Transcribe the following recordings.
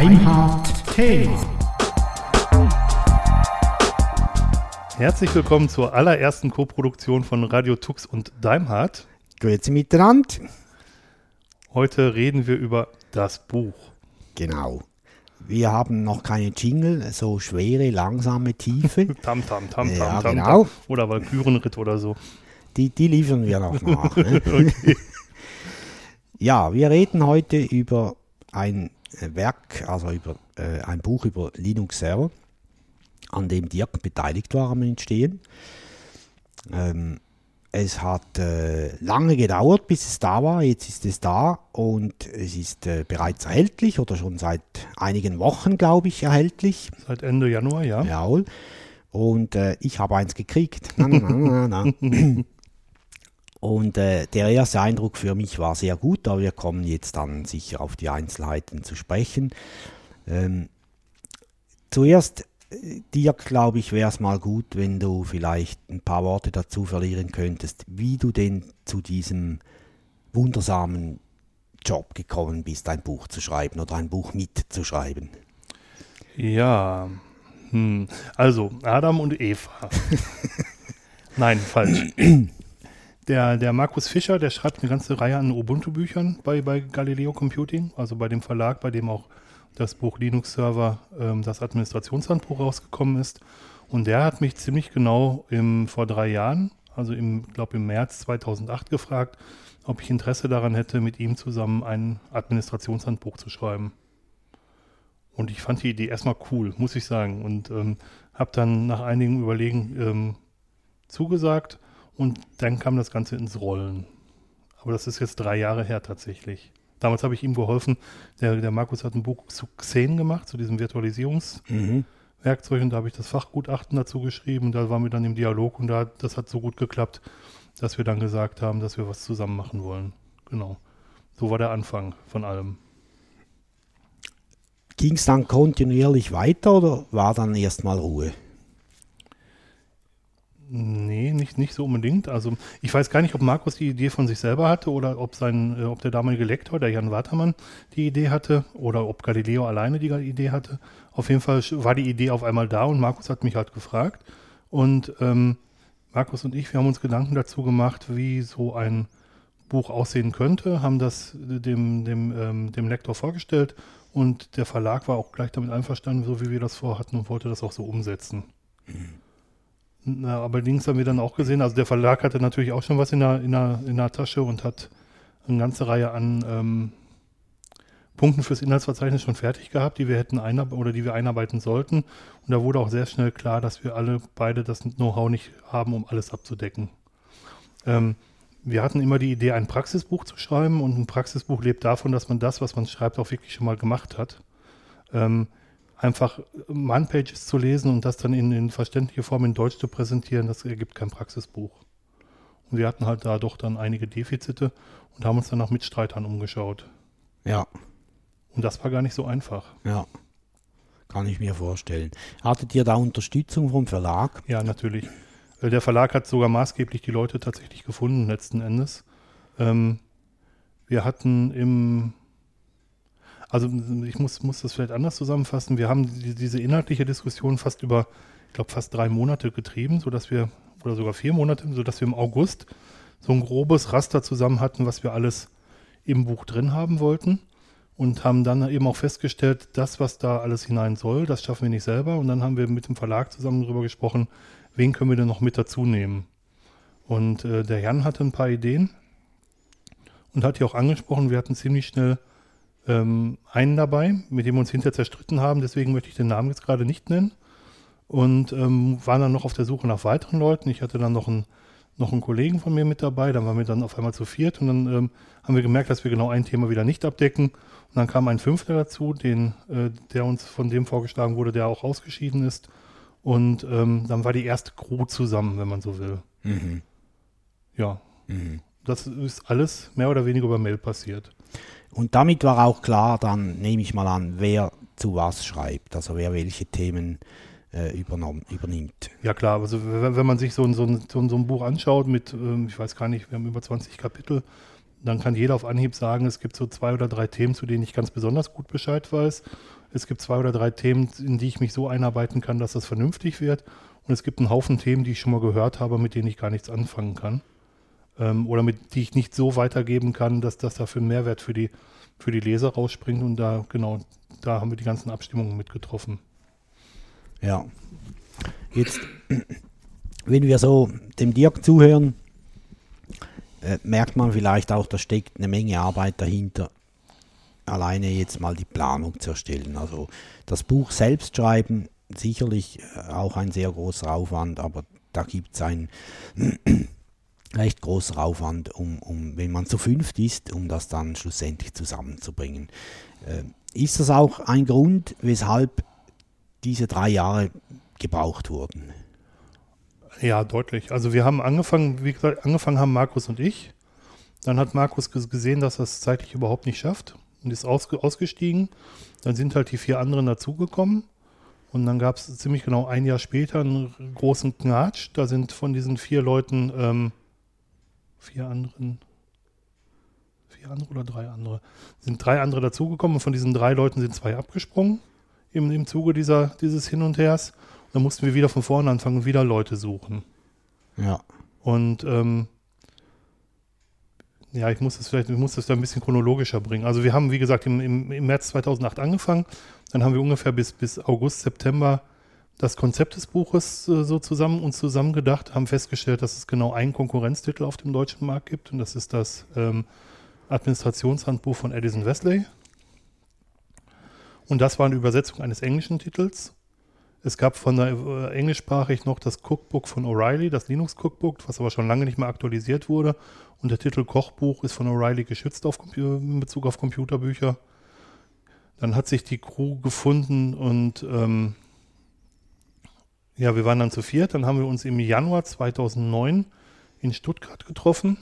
Deimhardt Thema. Herzlich willkommen zur allerersten Koproduktion von Radio Tux und Daimhardt. Grüezi miteinander. Heute reden wir über das Buch. Genau. Wir haben noch keine Jingle, so schwere, langsame, tiefe. Tam, tam, tam, tam, Ja, tam, genau. tam. Oder Valkyrenritt oder so. Die, die liefern wir noch nach. Ne? Okay. Ja, wir reden heute über ein Werk, also über äh, ein Buch über Linux Server, an dem Dirk beteiligt war am Entstehen. Ähm, es hat äh, lange gedauert, bis es da war. Jetzt ist es da und es ist äh, bereits erhältlich oder schon seit einigen Wochen, glaube ich, erhältlich. Seit Ende Januar, ja. Jawohl. Und äh, ich habe eins gekriegt. Na, na, na, na, na. Und äh, der erste Eindruck für mich war sehr gut, aber wir kommen jetzt dann sicher auf die Einzelheiten zu sprechen. Ähm, zuerst, äh, dir glaube ich, wäre es mal gut, wenn du vielleicht ein paar Worte dazu verlieren könntest, wie du denn zu diesem wundersamen Job gekommen bist, ein Buch zu schreiben oder ein Buch mitzuschreiben. Ja. Hm. Also, Adam und Eva. Nein, falsch. Der, der Markus Fischer, der schreibt eine ganze Reihe an Ubuntu-Büchern bei, bei Galileo Computing, also bei dem Verlag, bei dem auch das Buch Linux Server, ähm, das Administrationshandbuch rausgekommen ist. Und der hat mich ziemlich genau im, vor drei Jahren, also im, glaube im März 2008 gefragt, ob ich Interesse daran hätte, mit ihm zusammen ein Administrationshandbuch zu schreiben. Und ich fand die Idee erstmal cool, muss ich sagen. Und ähm, habe dann nach einigen Überlegen ähm, zugesagt und dann kam das Ganze ins Rollen. Aber das ist jetzt drei Jahre her tatsächlich. Damals habe ich ihm geholfen. Der, der Markus hat ein Buch zu Xen gemacht, zu diesem Virtualisierungswerkzeug. Und da habe ich das Fachgutachten dazu geschrieben. Und da waren wir dann im Dialog und da, das hat so gut geklappt, dass wir dann gesagt haben, dass wir was zusammen machen wollen. Genau. So war der Anfang von allem. Ging es dann kontinuierlich weiter oder war dann erstmal Ruhe? Nee, nicht, nicht so unbedingt. Also ich weiß gar nicht, ob Markus die Idee von sich selber hatte oder ob sein, äh, ob der damalige Lektor, der Jan Watermann, die Idee hatte oder ob Galileo alleine die Idee hatte. Auf jeden Fall war die Idee auf einmal da und Markus hat mich halt gefragt. Und ähm, Markus und ich, wir haben uns Gedanken dazu gemacht, wie so ein Buch aussehen könnte, haben das dem, dem, ähm, dem Lektor vorgestellt und der Verlag war auch gleich damit einverstanden, so wie wir das vorhatten und wollte das auch so umsetzen. Na, allerdings haben wir dann auch gesehen, also der Verlag hatte natürlich auch schon was in der, in der, in der Tasche und hat eine ganze Reihe an ähm, Punkten fürs Inhaltsverzeichnis schon fertig gehabt, die wir hätten einarbeiten oder die wir einarbeiten sollten. Und da wurde auch sehr schnell klar, dass wir alle beide das Know-how nicht haben, um alles abzudecken. Ähm, wir hatten immer die Idee, ein Praxisbuch zu schreiben und ein Praxisbuch lebt davon, dass man das, was man schreibt, auch wirklich schon mal gemacht hat. Ähm, einfach Man-Pages zu lesen und das dann in, in verständliche Form in Deutsch zu präsentieren, das ergibt kein Praxisbuch. Und wir hatten halt da doch dann einige Defizite und haben uns dann nach Mitstreitern umgeschaut. Ja, Und das war gar nicht so einfach. ja. Kann ich mir vorstellen. Hattet ihr da Unterstützung vom Verlag? Ja, natürlich. Der Verlag hat sogar maßgeblich die Leute tatsächlich gefunden, letzten Endes. Ähm, wir hatten im, also ich muss, muss das vielleicht anders zusammenfassen. Wir haben die, diese inhaltliche Diskussion fast über, ich glaube, fast drei Monate getrieben, sodass wir, oder sogar vier Monate, sodass wir im August so ein grobes Raster zusammen hatten, was wir alles im Buch drin haben wollten. Und haben dann eben auch festgestellt, das, was da alles hinein soll, das schaffen wir nicht selber. Und dann haben wir mit dem Verlag zusammen darüber gesprochen, wen können wir denn noch mit dazu nehmen. Und äh, der Jan hatte ein paar Ideen und hat die auch angesprochen. Wir hatten ziemlich schnell ähm, einen dabei, mit dem wir uns hinterher zerstritten haben. Deswegen möchte ich den Namen jetzt gerade nicht nennen. Und ähm, waren dann noch auf der Suche nach weiteren Leuten. Ich hatte dann noch einen, noch einen Kollegen von mir mit dabei. Dann waren wir dann auf einmal zu viert. Und dann ähm, haben wir gemerkt, dass wir genau ein Thema wieder nicht abdecken. Und dann kam ein Fünfter dazu, den, äh, der uns von dem vorgeschlagen wurde, der auch ausgeschieden ist. Und ähm, dann war die erste Crew zusammen, wenn man so will. Mhm. Ja, Mhm. das ist alles mehr oder weniger über Mail passiert. Und damit war auch klar, dann nehme ich mal an, wer zu was schreibt, also wer welche Themen äh, übernimmt. Ja klar, also wenn, man sich so ein, so, ein, so, ein, so ein Buch anschaut mit, ähm, ich weiß gar nicht, wir haben über 20 Kapitel, dann kann jeder auf Anhieb sagen, es gibt so zwei oder drei Themen, zu denen ich ganz besonders gut Bescheid weiß. Es gibt zwei oder drei Themen, in die ich mich so einarbeiten kann, dass das vernünftig wird. Und es gibt einen Haufen Themen, die ich schon mal gehört habe, mit denen ich gar nichts anfangen kann. Ähm, oder mit die ich nicht so weitergeben kann, dass das dafür einen Mehrwert für die, für die Leser rausspringt. Und da, genau, da haben wir die ganzen Abstimmungen mitgetroffen. Ja. Jetzt, wenn wir so dem Dirk zuhören, äh, merkt man vielleicht auch, da steckt eine Menge Arbeit dahinter, alleine jetzt mal die Planung zu erstellen. Also das Buch selbst schreiben, sicherlich äh, auch ein sehr großer Aufwand, aber da gibt es einen recht großer Aufwand, um, um, wenn man zu fünft ist, um das dann schlussendlich zusammenzubringen. Äh, ist das auch ein Grund, weshalb diese drei Jahre gebraucht wurden? Ja, deutlich. Also wir haben angefangen, wie gesagt, angefangen haben Markus und ich. Dann hat Markus gesehen, dass er es zeitlich überhaupt nicht schafft und ist ausge ausgestiegen. Dann sind halt die vier anderen dazugekommen. Und dann gab es ziemlich genau ein Jahr später einen großen Knatsch. Da sind von diesen vier Leuten ähm, vier anderen, vier andere oder drei andere, sind drei andere dazugekommen. Und von diesen drei Leuten sind zwei abgesprungen im, im Zuge dieser, dieses Hin und Hers. Und dann mussten wir wieder von vorne anfangen und wieder Leute suchen. Ja. Und ähm, ja, ich muss das vielleicht, ich muss das da ein bisschen chronologischer bringen. Also wir haben, wie gesagt, im, im, im März 2008 angefangen. Dann haben wir ungefähr bis, bis August, September das Konzept des Buches äh, so zusammen uns zusammen gedacht, haben festgestellt, dass es genau einen Konkurrenztitel auf dem deutschen Markt gibt und das ist das ähm, Administrationshandbuch von Edison Wesley. Und das war eine Übersetzung eines englischen Titels. Es gab von der äh, englischsprachig noch das Cookbook von O'Reilly, das Linux Cookbook, was aber schon lange nicht mehr aktualisiert wurde. Und der Titel Kochbuch ist von O'Reilly geschützt auf in Bezug auf Computerbücher. Dann hat sich die Crew gefunden und ähm, ja, wir waren dann zu viert. Dann haben wir uns im Januar 2009 in Stuttgart getroffen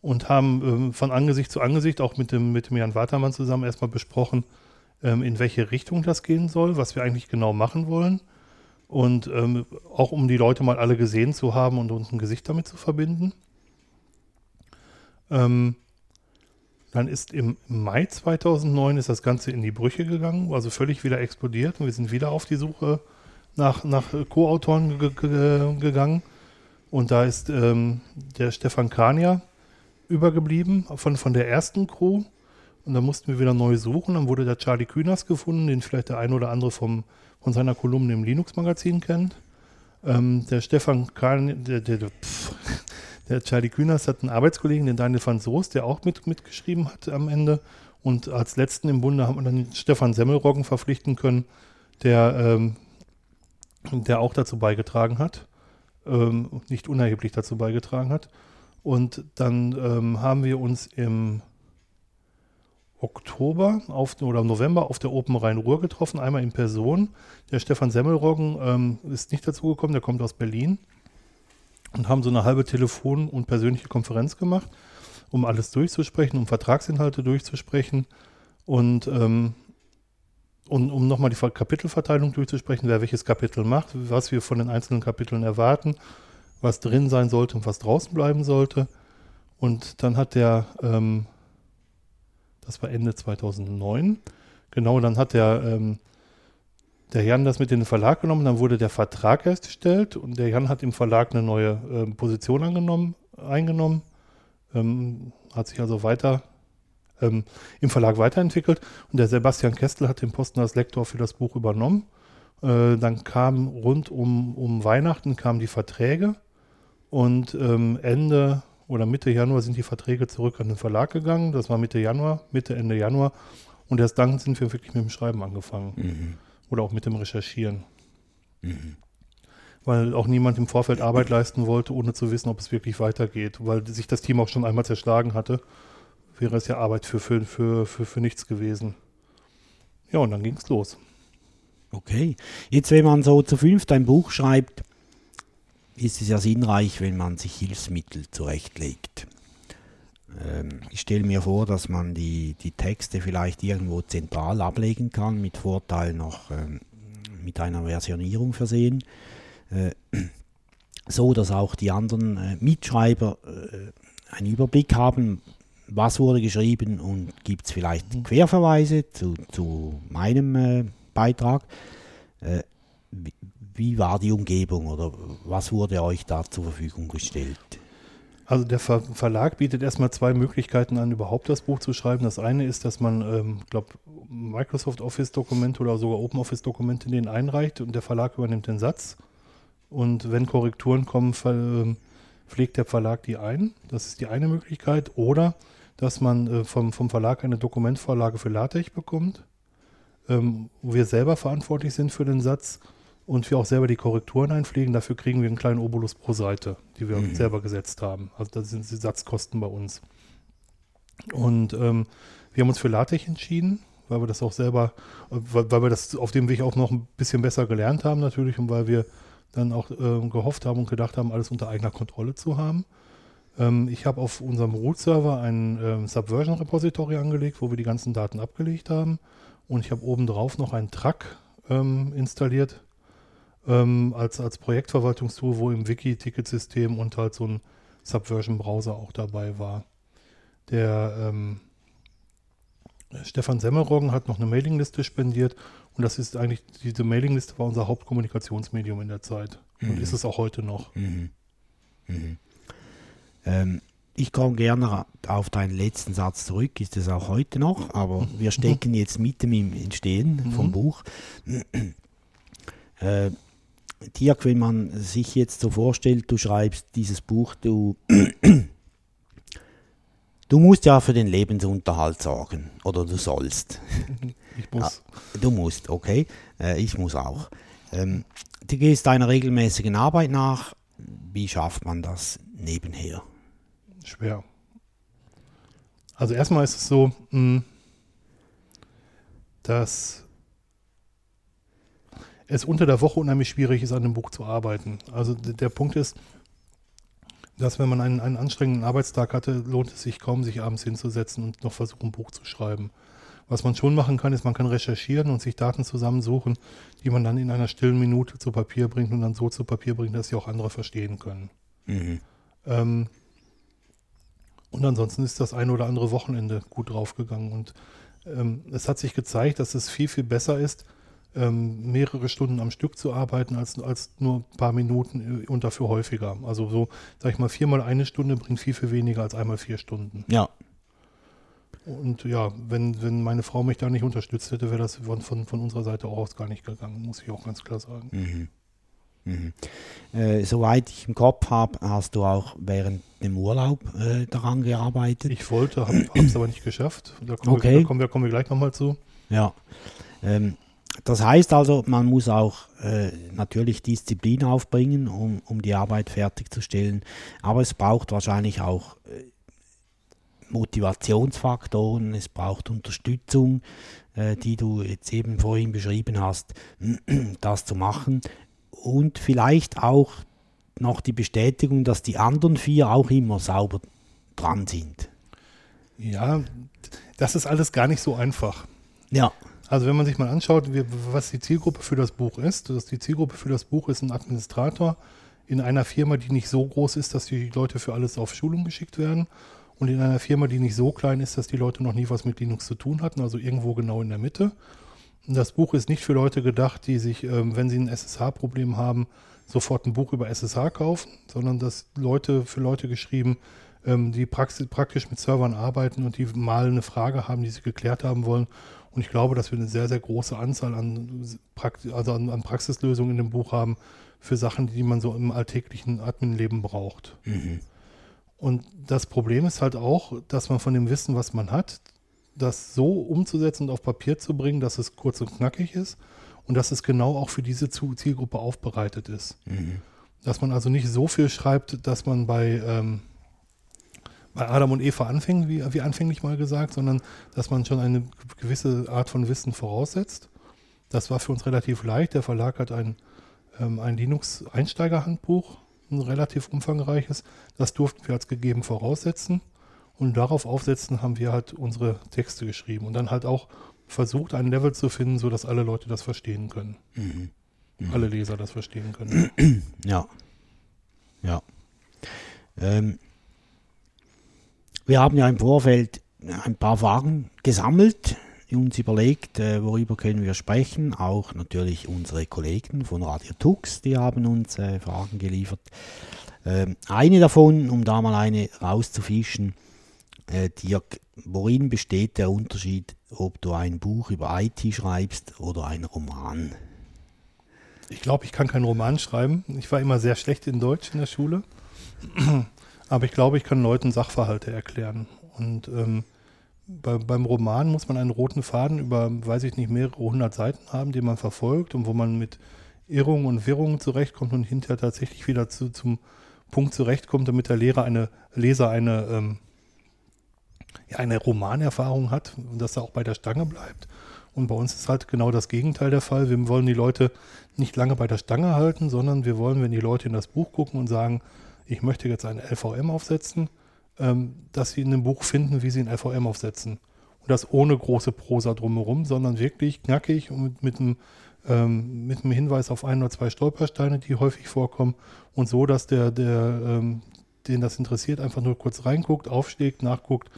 und haben ähm, von Angesicht zu Angesicht auch mit dem, mit dem Jan Watermann zusammen erstmal besprochen, ähm, in welche Richtung das gehen soll, was wir eigentlich genau machen wollen. Und ähm, auch um die Leute mal alle gesehen zu haben und uns ein Gesicht damit zu verbinden. Ähm, dann ist im Mai 2009 ist das Ganze in die Brüche gegangen, also völlig wieder explodiert und wir sind wieder auf die Suche nach, nach Co-Autoren gegangen. Und da ist ähm, der Stefan Kania übergeblieben von, von der ersten Crew. Und da mussten wir wieder neu suchen. Dann wurde der Charlie Kühners gefunden, den vielleicht der ein oder andere vom, von seiner Kolumne im Linux-Magazin kennt. Ähm, der Stefan Kahn, der, der, pff, der, Charlie Kühners hat einen Arbeitskollegen, den Daniel van Soest, der auch mit, mitgeschrieben hat am Ende. Und als letzten im Bunde haben wir dann Stefan Semmelroggen verpflichten können, der, ähm, der auch dazu beigetragen hat, ähm, nicht unerheblich dazu beigetragen hat. Und dann ähm, haben wir uns im Oktober auf, oder November auf der Open Rhein-Ruhr getroffen, einmal in Person. Der Stefan Semmelroggen ähm, ist nicht dazu gekommen, der kommt aus Berlin und haben so eine halbe Telefon- und persönliche Konferenz gemacht, um alles durchzusprechen, um Vertragsinhalte durchzusprechen und, ähm, und um nochmal die Kapitelverteilung durchzusprechen, wer welches Kapitel macht, was wir von den einzelnen Kapiteln erwarten, was drin sein sollte und was draußen bleiben sollte. Und dann hat der ähm, das war Ende 2009. Genau, dann hat der, ähm, der Jan das mit in den Verlag genommen, dann wurde der Vertrag erstellt und der Jan hat im Verlag eine neue ähm, Position angenommen, eingenommen, ähm, hat sich also weiter ähm, im Verlag weiterentwickelt und der Sebastian Kestel hat den Posten als Lektor für das Buch übernommen. Äh, dann kam rund um, um Weihnachten kamen die Verträge und ähm, Ende oder Mitte Januar sind die Verträge zurück an den Verlag gegangen. Das war Mitte Januar, Mitte, Ende Januar. Und erst dann sind wir wirklich mit dem Schreiben angefangen. Mhm. Oder auch mit dem Recherchieren. Mhm. Weil auch niemand im Vorfeld Arbeit leisten wollte, ohne zu wissen, ob es wirklich weitergeht. Weil sich das Team auch schon einmal zerschlagen hatte, wäre es ja Arbeit für, für, für, für, für nichts gewesen. Ja, und dann ging es los. Okay. Jetzt, wenn man so zu fünft ein Buch schreibt, ist es ja sinnreich, wenn man sich Hilfsmittel zurechtlegt. Ähm, ich stelle mir vor, dass man die, die Texte vielleicht irgendwo zentral ablegen kann, mit Vorteil noch ähm, mit einer Versionierung versehen, äh, so dass auch die anderen äh, Mitschreiber äh, einen Überblick haben, was wurde geschrieben und gibt es vielleicht Querverweise zu, zu meinem äh, Beitrag? Äh, wie, wie war die Umgebung oder was wurde euch da zur Verfügung gestellt? Also der Ver Verlag bietet erstmal zwei Möglichkeiten an, überhaupt das Buch zu schreiben. Das eine ist, dass man, ähm, glaube Microsoft Office-Dokumente oder sogar Open Office-Dokumente in den einreicht und der Verlag übernimmt den Satz. Und wenn Korrekturen kommen, ver pflegt der Verlag die ein. Das ist die eine Möglichkeit. Oder dass man äh, vom, vom Verlag eine Dokumentvorlage für LaTeX bekommt, ähm, wo wir selber verantwortlich sind für den Satz und wir auch selber die Korrekturen einpflegen. Dafür kriegen wir einen kleinen Obolus pro Seite, die wir mhm. selber gesetzt haben. Also das sind die Satzkosten bei uns. Und ähm, wir haben uns für LaTeX entschieden, weil wir das auch selber, weil, weil, wir das auf dem Weg auch noch ein bisschen besser gelernt haben natürlich und weil wir dann auch äh, gehofft haben und gedacht haben, alles unter eigener Kontrolle zu haben. Ähm, ich habe auf unserem Root-Server ein ähm, Subversion-Repository angelegt, wo wir die ganzen Daten abgelegt haben. Und ich habe obendrauf noch ein Truck ähm, installiert ähm, als, als Projektverwaltungstool, wo im Wiki-Ticketsystem und halt so ein Subversion-Browser auch dabei war. Der ähm, Stefan Semmelroggen hat noch eine Mailingliste spendiert und das ist eigentlich, diese Mailingliste war unser Hauptkommunikationsmedium in der Zeit mhm. und ist es auch heute noch. Mhm. Mhm. Ähm, ich komme gerne auf deinen letzten Satz zurück, ist es auch heute noch, aber wir stecken jetzt mitten im Entstehen vom mhm. Buch. Äh, Dirk, wenn man sich jetzt so vorstellt, du schreibst dieses Buch, du, du musst ja für den Lebensunterhalt sorgen oder du sollst. Ich muss. Ah, du musst, okay. Äh, ich muss auch. Ähm, du gehst deiner regelmäßigen Arbeit nach. Wie schafft man das nebenher? Schwer. Also erstmal ist es so, hm, dass es unter der Woche unheimlich schwierig ist, an dem Buch zu arbeiten. Also der Punkt ist, dass wenn man einen, einen anstrengenden Arbeitstag hatte, lohnt es sich kaum, sich abends hinzusetzen und noch versuchen, ein Buch zu schreiben. Was man schon machen kann, ist, man kann recherchieren und sich Daten zusammensuchen, die man dann in einer stillen Minute zu Papier bringt und dann so zu Papier bringt, dass sie auch andere verstehen können. Mhm. Ähm, und ansonsten ist das ein oder andere Wochenende gut draufgegangen. Und ähm, es hat sich gezeigt, dass es viel, viel besser ist, ähm, mehrere Stunden am Stück zu arbeiten, als, als nur ein paar Minuten äh, und dafür häufiger. Also so, sag ich mal, viermal eine Stunde bringt viel, viel weniger als einmal vier Stunden. Ja, und ja, wenn, wenn meine Frau mich da nicht unterstützt hätte, wäre das von, von, von unserer Seite auch aus gar nicht gegangen, muss ich auch ganz klar sagen. Mhm. Mhm. Äh, soweit ich im Kopf habe, hast du auch während dem Urlaub äh, daran gearbeitet. Ich wollte, habe es aber nicht geschafft. Da kommen, okay. wir, da kommen, wir, kommen wir gleich nochmal zu. Ja. Ähm, das heißt also, man muss auch äh, natürlich Disziplin aufbringen, um, um die Arbeit fertigzustellen. Aber es braucht wahrscheinlich auch äh, Motivationsfaktoren, es braucht Unterstützung, äh, die du jetzt eben vorhin beschrieben hast, das zu machen. Und vielleicht auch noch die Bestätigung, dass die anderen vier auch immer sauber dran sind. Ja, das ist alles gar nicht so einfach. Ja. Also wenn man sich mal anschaut, was die Zielgruppe für das Buch ist, dass die Zielgruppe für das Buch ist ein Administrator in einer Firma, die nicht so groß ist, dass die Leute für alles auf Schulung geschickt werden und in einer Firma, die nicht so klein ist, dass die Leute noch nie was mit Linux zu tun hatten, also irgendwo genau in der Mitte. Das Buch ist nicht für Leute gedacht, die sich, ähm, wenn sie ein SSH-Problem haben, sofort ein Buch über SSH kaufen, sondern das Leute für Leute geschrieben, ähm, die praktisch mit Servern arbeiten und die mal eine Frage haben, die sie geklärt haben wollen. Und ich glaube, dass wir eine sehr, sehr große Anzahl an, Praxis, also an, an Praxislösungen in dem Buch haben für Sachen, die man so im alltäglichen Admin-Leben braucht. Mhm. Und das Problem ist halt auch, dass man von dem Wissen, was man hat, das so umzusetzen und auf Papier zu bringen, dass es kurz und knackig ist und dass es genau auch für diese Zielgruppe aufbereitet ist. Mhm. Dass man also nicht so viel schreibt, dass man bei, ähm, bei Adam und Eva anfängt, wie, wie anfänglich mal gesagt, sondern dass man schon eine gewisse Art von Wissen voraussetzt. Das war für uns relativ leicht. Der Verlag hat ein, ähm, ein Linux-Einsteigerhandbuch ein relativ umfangreiches. Das durften wir als gegeben voraussetzen. Und darauf aufsetzen haben wir halt unsere Texte geschrieben und dann halt auch versucht, ein Level zu finden, sodass alle Leute das verstehen können. Mhm. Mhm. Alle Leser das verstehen können. Ja. Ja. Ähm, Wir haben ja im Vorfeld ein paar Fragen gesammelt, uns überlegt, äh, worüber können wir sprechen. Auch natürlich unsere Kollegen von Radio Tux, die haben uns äh, Fragen geliefert. Ähm, eine davon, um da mal eine rauszufischen, äh, Dirk, worin besteht der Unterschied, ob du ein Buch über IT schreibst oder ein Roman? Ich glaube, ich kann keinen Roman schreiben. Ich war immer sehr schlecht in Deutsch in der Schule. Aber ich glaube, ich kann Leuten Sachverhalte erklären. Und ähm, bei, beim Roman muss man einen roten Faden über, weiß ich nicht, mehrere hundert Seiten haben, den man verfolgt und wo man mit Irrungen und Wirrungen zurechtkommt und hinterher tatsächlich wieder zu, zum Punkt zurechtkommt, damit der Lehrer eine, Leser eine, ähm, eine Romanerfahrung hat und dass er auch bei der Stange bleibt. Und bei uns ist halt genau das Gegenteil der Fall. Wir wollen die Leute nicht lange bei der Stange halten, sondern wir wollen, wenn die Leute in das Buch gucken und sagen, ich möchte jetzt eine LVM aufsetzen, ähm, dass sie in dem Buch finden, wie sie ein LVM aufsetzen. Und das ohne große Prosa drumherum, sondern wirklich knackig und mit, einem, ähm, mit einem Hinweis auf ein oder zwei Stolpersteine, die häufig vorkommen. Und so, dass der, der ähm, den das interessiert, einfach nur kurz reinguckt, aufschlägt, nachguckt,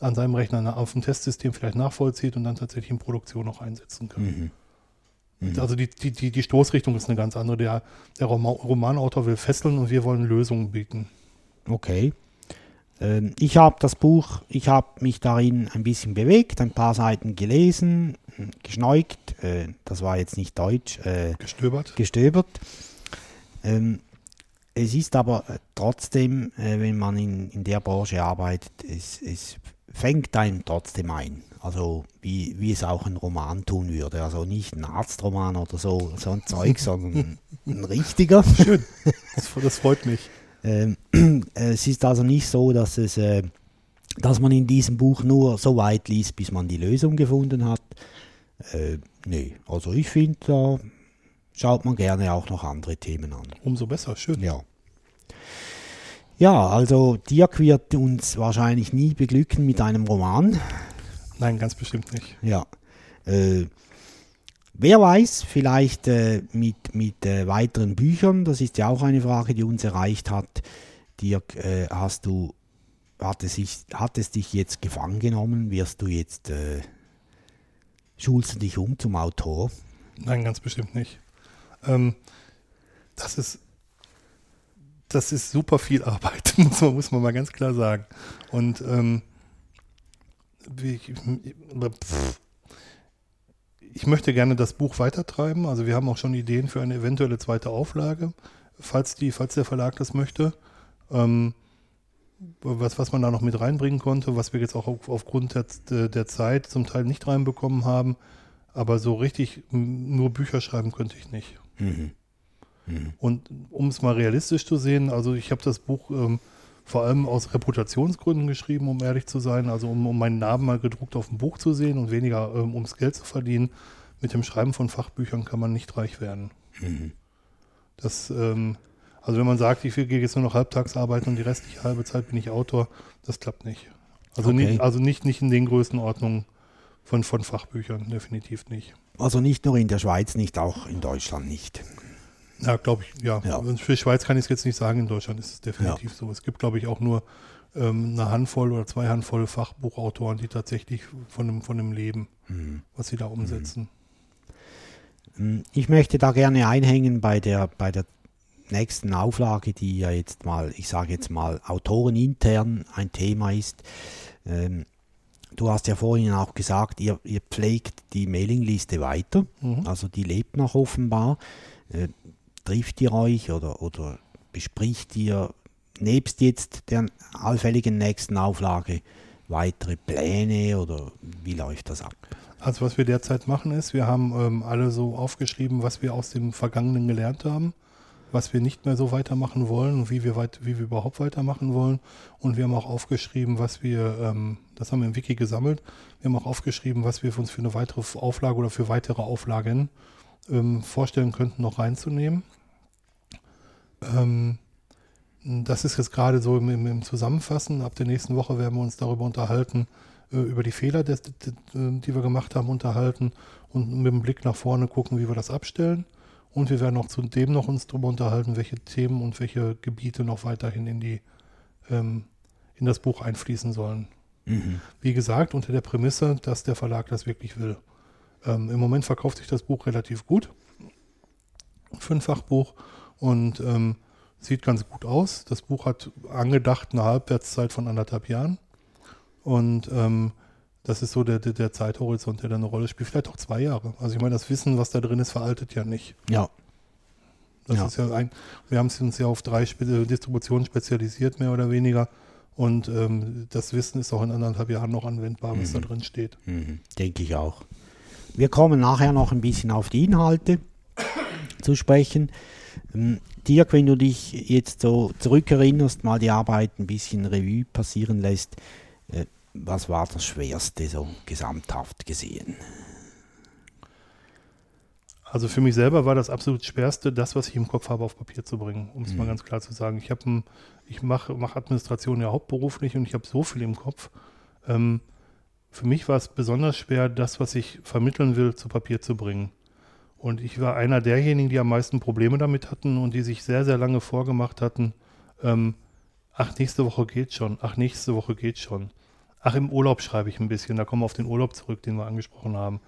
an seinem Rechner auf dem Testsystem vielleicht nachvollzieht und dann tatsächlich in Produktion noch einsetzen kann. Mhm. Mhm. Also die, die, die, die Stoßrichtung ist eine ganz andere. Der, der Romanautor will fesseln und wir wollen Lösungen bieten. Okay. Ähm, ich habe das Buch, ich habe mich darin ein bisschen bewegt, ein paar Seiten gelesen, geschneugt, äh, das war jetzt nicht deutsch. Äh, gestöbert. Gestöbert. Ähm, es ist aber äh, trotzdem, wenn man in, in der Branche arbeitet, es, es fängt einem trotzdem ein. Also wie, wie es auch ein Roman tun würde. Also nicht ein Arztroman oder so, so ein Zeug, sondern ein richtiger. Schön. Das, das freut mich. Ähm, es ist also nicht so, dass es äh, dass man in diesem Buch nur so weit liest, bis man die Lösung gefunden hat. Äh, nee, also ich finde, da schaut man gerne auch noch andere Themen an. Umso besser, schön. Ja. Ja, also Dirk wird uns wahrscheinlich nie beglücken mit einem Roman. Nein, ganz bestimmt nicht. Ja. Äh, wer weiß, vielleicht äh, mit, mit äh, weiteren Büchern, das ist ja auch eine Frage, die uns erreicht hat. Dirk, äh, hast du, hat es, sich, hat es dich jetzt gefangen genommen? Wirst du jetzt, äh, schulst du dich um zum Autor? Nein, ganz bestimmt nicht. Ähm, das ist das ist super viel Arbeit, muss man, muss man mal ganz klar sagen. Und ähm, ich, ich, möchte gerne das Buch weitertreiben. Also wir haben auch schon Ideen für eine eventuelle zweite Auflage, falls, die, falls der Verlag das möchte. Ähm, was, was man da noch mit reinbringen konnte, was wir jetzt auch auf, aufgrund der, der Zeit zum Teil nicht reinbekommen haben. Aber so richtig nur Bücher schreiben könnte ich nicht. Mhm. Mhm. Und um es mal realistisch zu sehen, also ich habe das Buch ähm, vor allem aus Reputationsgründen geschrieben, um ehrlich zu sein, also um, um meinen Namen mal gedruckt auf dem Buch zu sehen und weniger ähm, ums Geld zu verdienen. Mit dem Schreiben von Fachbüchern kann man nicht reich werden. Mhm. Das, ähm, also wenn man sagt, ich gehe jetzt nur noch halbtags arbeiten und die restliche halbe Zeit bin ich Autor, das klappt nicht. Also, okay. nicht, also nicht, nicht in den Größenordnungen von, von Fachbüchern, definitiv nicht. Also nicht nur in der Schweiz, nicht auch in Deutschland nicht. Ja, glaube ich, ja. ja. Für Schweiz kann ich es jetzt nicht sagen, in Deutschland ist es definitiv ja. so. Es gibt, glaube ich, auch nur ähm, eine Handvoll oder zwei Handvoll Fachbuchautoren, die tatsächlich von dem, von dem leben, mhm. was sie da umsetzen. Mhm. Ich möchte da gerne einhängen bei der, bei der nächsten Auflage, die ja jetzt mal, ich sage jetzt mal, autorenintern ein Thema ist. Ähm, du hast ja vorhin auch gesagt, ihr, ihr pflegt die Mailingliste weiter, mhm. also die lebt noch offenbar. Äh, trifft ihr euch oder, oder bespricht ihr nebst jetzt der allfälligen nächsten Auflage weitere Pläne oder wie läuft das ab? Also was wir derzeit machen ist, wir haben ähm, alle so aufgeschrieben, was wir aus dem Vergangenen gelernt haben, was wir nicht mehr so weitermachen wollen und wie wir, weit, wie wir überhaupt weitermachen wollen. Und wir haben auch aufgeschrieben, was wir, ähm, das haben wir im Wiki gesammelt, wir haben auch aufgeschrieben, was wir für uns für eine weitere Auflage oder für weitere Auflagen ähm, vorstellen könnten, noch reinzunehmen. Ähm, das ist jetzt gerade so im, im, Zusammenfassen. Ab der nächsten Woche werden wir uns darüber unterhalten, äh, über die Fehler, des, des, die wir gemacht haben, unterhalten und mit dem Blick nach vorne gucken, wie wir das abstellen. Und wir werden auch zudem noch uns darüber unterhalten, welche Themen und welche Gebiete noch weiterhin in die, ähm, in das Buch einfließen sollen. Mhm. Wie gesagt, unter der Prämisse, dass der Verlag das wirklich will. Ähm, Im Moment verkauft sich das Buch relativ gut für ein Fachbuch und ähm, sieht ganz gut aus. Das Buch hat angedacht eine Halbwertszeit von anderthalb Jahren und ähm, das ist so der, der, der Zeithorizont, der da eine Rolle spielt. Vielleicht auch zwei Jahre. Also ich meine, das Wissen, was da drin ist, veraltet ja nicht. Ja. Das Ja. ist ja ein, wir haben es uns ja auf drei Spe äh, Distributionen spezialisiert, mehr oder weniger. Und ähm, das Wissen ist auch in anderthalb Jahren noch anwendbar, was da drin steht. Mhm, denke ich auch. Wir kommen nachher noch ein bisschen auf die Inhalte zu sprechen. Ähm, Dirk, wenn du dich jetzt so zurückerinnerst, mal die Arbeit ein bisschen Revue passieren lässt, äh, was war das Schwerste so gesamthaft gesehen? Also für mich selber war das absolut Schwerste, das, was ich im Kopf habe, auf Papier zu bringen, um es mal ganz klar zu sagen. Ich, ein- ich mache mach Administration ja hauptberuflich und ich habe so viel im Kopf. Ähm, für mich war es besonders schwer, das, was ich vermitteln will, zu Papier zu bringen. Und ich war einer derjenigen, die am meisten Probleme damit hatten und die sich sehr, sehr lange vorgemacht hatten, ähm, ach, nächste Woche geht schon, ach, nächste Woche geht schon. Ach, im Urlaub schreibe ich ein bisschen, da kommen wir auf den Urlaub zurück, den wir angesprochen haben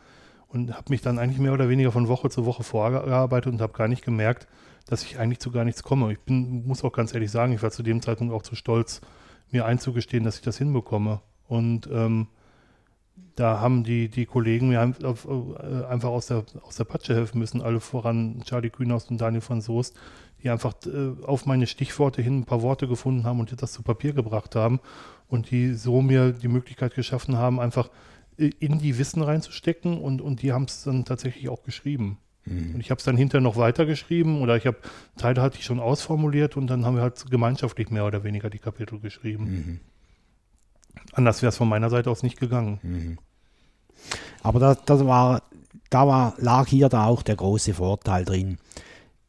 und habe mich dann eigentlich mehr oder weniger von Woche zu Woche vorgearbeitet und habe gar nicht gemerkt, dass ich eigentlich zu gar nichts komme. Ich bin, muss auch ganz ehrlich sagen, ich war zu dem Zeitpunkt auch zu stolz, mir einzugestehen, dass ich das hinbekomme. Und ähm, da haben die, die Kollegen mir äh, einfach aus der, aus der Patsche helfen müssen, alle voran Charlie Kühnhaus und Daniel von Soest, die einfach äh, auf meine Stichworte hin ein paar Worte gefunden haben und das zu Papier gebracht haben und die so mir die Möglichkeit geschaffen haben, einfach äh, in die Wissen reinzustecken und, und die haben es dann tatsächlich auch geschrieben. Und ich habe es dann hinterher noch weitergeschrieben oder ich habe, Teile hatte ich schon ausformuliert und dann haben wir halt gemeinschaftlich mehr oder weniger die Kapitel geschrieben. Anders wäre es von meiner Seite aus nicht gegangen. Aber das, das war, da war, lag hier da auch der große Vorteil drin,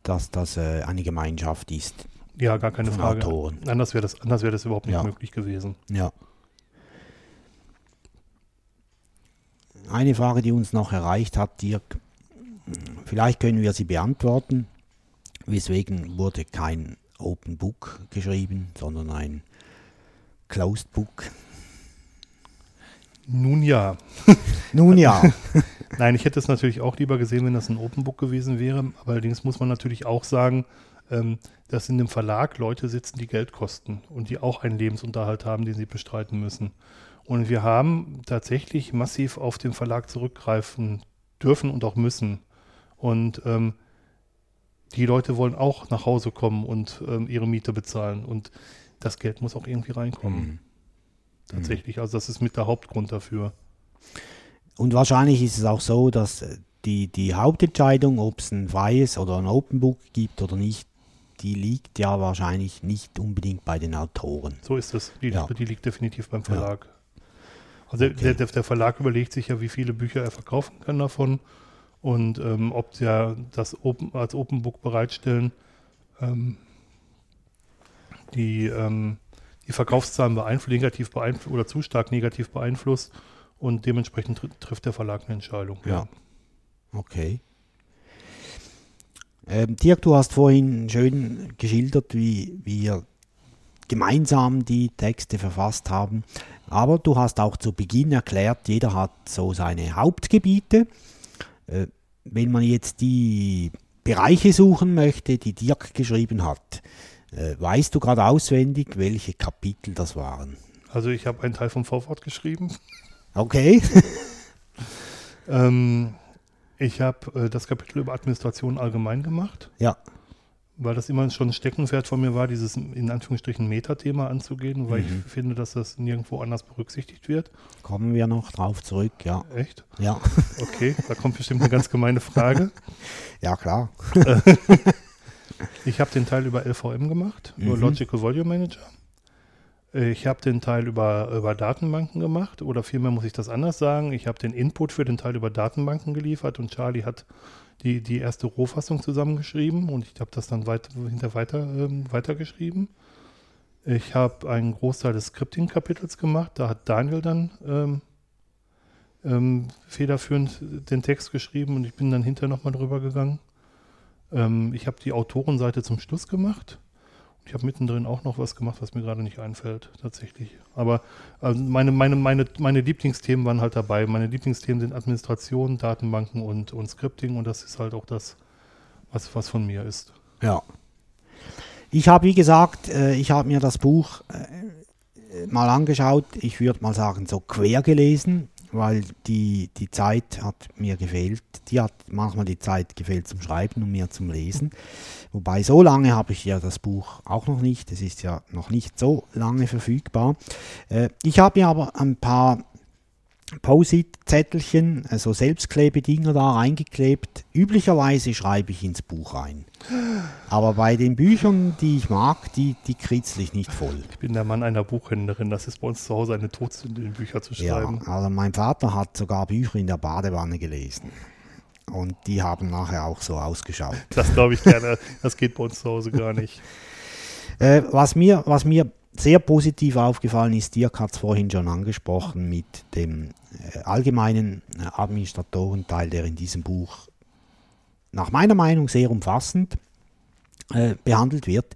dass das äh, eine Gemeinschaft ist. Ja, gar keine Von Frage. Autoren. Anders wäre das, anders wäre das überhaupt nicht Ja. möglich gewesen. Ja. Eine Frage, die uns noch erreicht hat, Dirk, vielleicht können wir sie beantworten. Weswegen wurde kein Open Book geschrieben, sondern ein Closed Book? Nun ja. Nun ja, Nein, ich hätte es natürlich auch lieber gesehen, wenn das ein Open Book gewesen wäre. Aber allerdings muss man natürlich auch sagen, ähm, dass in dem Verlag Leute sitzen, die Geld kosten und die auch einen Lebensunterhalt haben, den sie bestreiten müssen. Und wir haben tatsächlich massiv auf den Verlag zurückgreifen dürfen und auch müssen. Und ähm, die Leute wollen auch nach Hause kommen und ähm, ihre Miete bezahlen. Und das Geld muss auch irgendwie reinkommen. Tatsächlich. Also das ist mit der Hauptgrund dafür. Und wahrscheinlich ist es auch so, dass äh, die, die Hauptentscheidung, ob es ein freies oder ein Open Book gibt oder nicht, die liegt ja wahrscheinlich nicht unbedingt bei den Autoren. So ist es. Die, Ja. die liegt definitiv beim Verlag. Also Okay. der, der, Verlag überlegt sich ja, wie viele Bücher er verkaufen kann davon und ähm, ob der das Open, als Open Book bereitstellen, ähm, die, ähm, die Verkaufszahlen beeinflusst, negativ beeinflusst oder zu stark negativ beeinflusst und dementsprechend tr trifft der Verlag eine Entscheidung. Ja. Okay. Ähm, Dirk, du hast vorhin schön geschildert, wie wir gemeinsam die Texte verfasst haben. Aber du hast auch zu Beginn erklärt, jeder hat so seine Hauptgebiete. Äh, wenn man jetzt die Bereiche suchen möchte, die Dirk geschrieben hat, weißt du gerade auswendig, welche Kapitel das waren? Also ich habe einen Teil vom Vorwort geschrieben. Okay. Ähm, ich habe äh, das Kapitel über Administration allgemein gemacht. ja. weil das immer schon ein Steckenpferd von mir war, dieses in Anführungsstrichen Metathema anzugehen, weil ich finde, dass das nirgendwo anders berücksichtigt wird. Kommen wir noch drauf zurück, ja. Echt? Ja, Okay, da kommt bestimmt eine ganz gemeine Frage. ja klar. Ich habe den Teil über LVM gemacht, über Mhm. Logical Volume Manager. Ich habe den Teil über, über Datenbanken gemacht, oder vielmehr muss ich das anders sagen. Ich habe den Input für den Teil über Datenbanken geliefert und Charlie hat die, die erste Rohfassung zusammengeschrieben und ich habe das dann weit, hinter weiter, ähm, weitergeschrieben. Ich habe einen Großteil des Scripting-Kapitels gemacht. Da hat Daniel dann ähm, ähm, federführend den Text geschrieben und ich bin dann hinterher nochmal drüber gegangen. Ähm, ich habe die Autorenseite zum Schluss gemacht Ich habe mittendrin auch noch was gemacht, was mir gerade nicht einfällt, tatsächlich. Aber also meine, meine, meine, meine Lieblingsthemen waren halt dabei. Meine Lieblingsthemen sind Administration, Datenbanken und, und Scripting und das ist halt auch das, was, was von mir ist. Ja. Ich habe, wie gesagt, äh, ich habe mir das Buch äh, mal angeschaut. Ich würde mal sagen, so quer gelesen weil die, die Zeit hat mir gefehlt. Die hat manchmal die Zeit gefehlt zum Schreiben und mir zum Lesen. Wobei so lange habe ich ja das Buch auch noch nicht. Es ist ja noch nicht so lange verfügbar. Äh, ich habe mir aber ein paar Posit-Zettelchen, also Selbstklebedinger da reingeklebt. Üblicherweise schreibe ich ins Buch ein. Aber bei den Büchern, die ich mag, die, die kritzel ich nicht voll. Ich bin der Mann einer Buchhändlerin. Das ist bei uns zu Hause eine Todsünde, in Bücher zu schreiben. Ja, also mein Vater hat sogar Bücher in der Badewanne gelesen. Und die haben nachher auch so ausgeschaut. Das glaube ich gerne. Das geht bei uns zu Hause gar nicht. äh, was, mir, was mir sehr positiv aufgefallen ist, Dirk hat es vorhin schon angesprochen, mit dem äh, allgemeinen äh, Administratorenteil, der in diesem Buch nach meiner Meinung sehr umfassend äh, behandelt wird.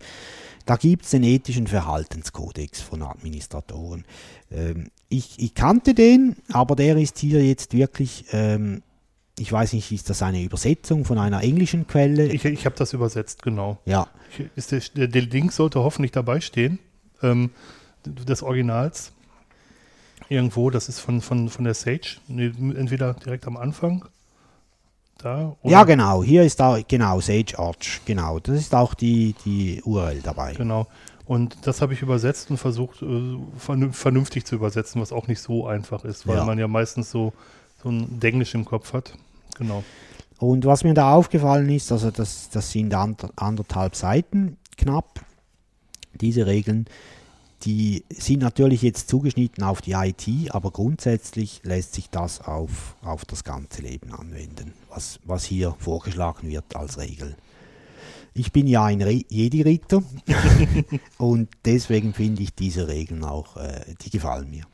Da gibt es den ethischen Verhaltenskodex von Administratoren. Ähm, ich, ich, kannte den, aber der ist hier jetzt wirklich, ähm, ich weiß nicht, ist das eine Übersetzung von einer englischen Quelle? Ich, ich habe das übersetzt, genau. Ja. Ich, ist der, der, Link sollte hoffentlich dabei stehen, ähm, des Originals. Irgendwo, das ist von, von, von der Sage, entweder direkt am Anfang da? Oder? Ja, genau. Hier ist da, genau, Sage Arch. Genau. Das ist auch die, die URL dabei. Genau. Und das habe ich übersetzt und versucht, äh, vernünftig zu übersetzen, was auch nicht so einfach ist, weil ja. man ja meistens so, so ein Englisch im Kopf hat. Genau. Und was mir da aufgefallen ist, also das, das sind anderthalb Seiten knapp, diese Regeln. Die sind natürlich jetzt zugeschnitten auf die IT, aber grundsätzlich lässt sich das auf, auf das ganze Leben anwenden, was, was hier vorgeschlagen wird als Regel. Ich bin ja ein Jedi-Ritter und deswegen finde ich diese Regeln auch, äh, die gefallen mir.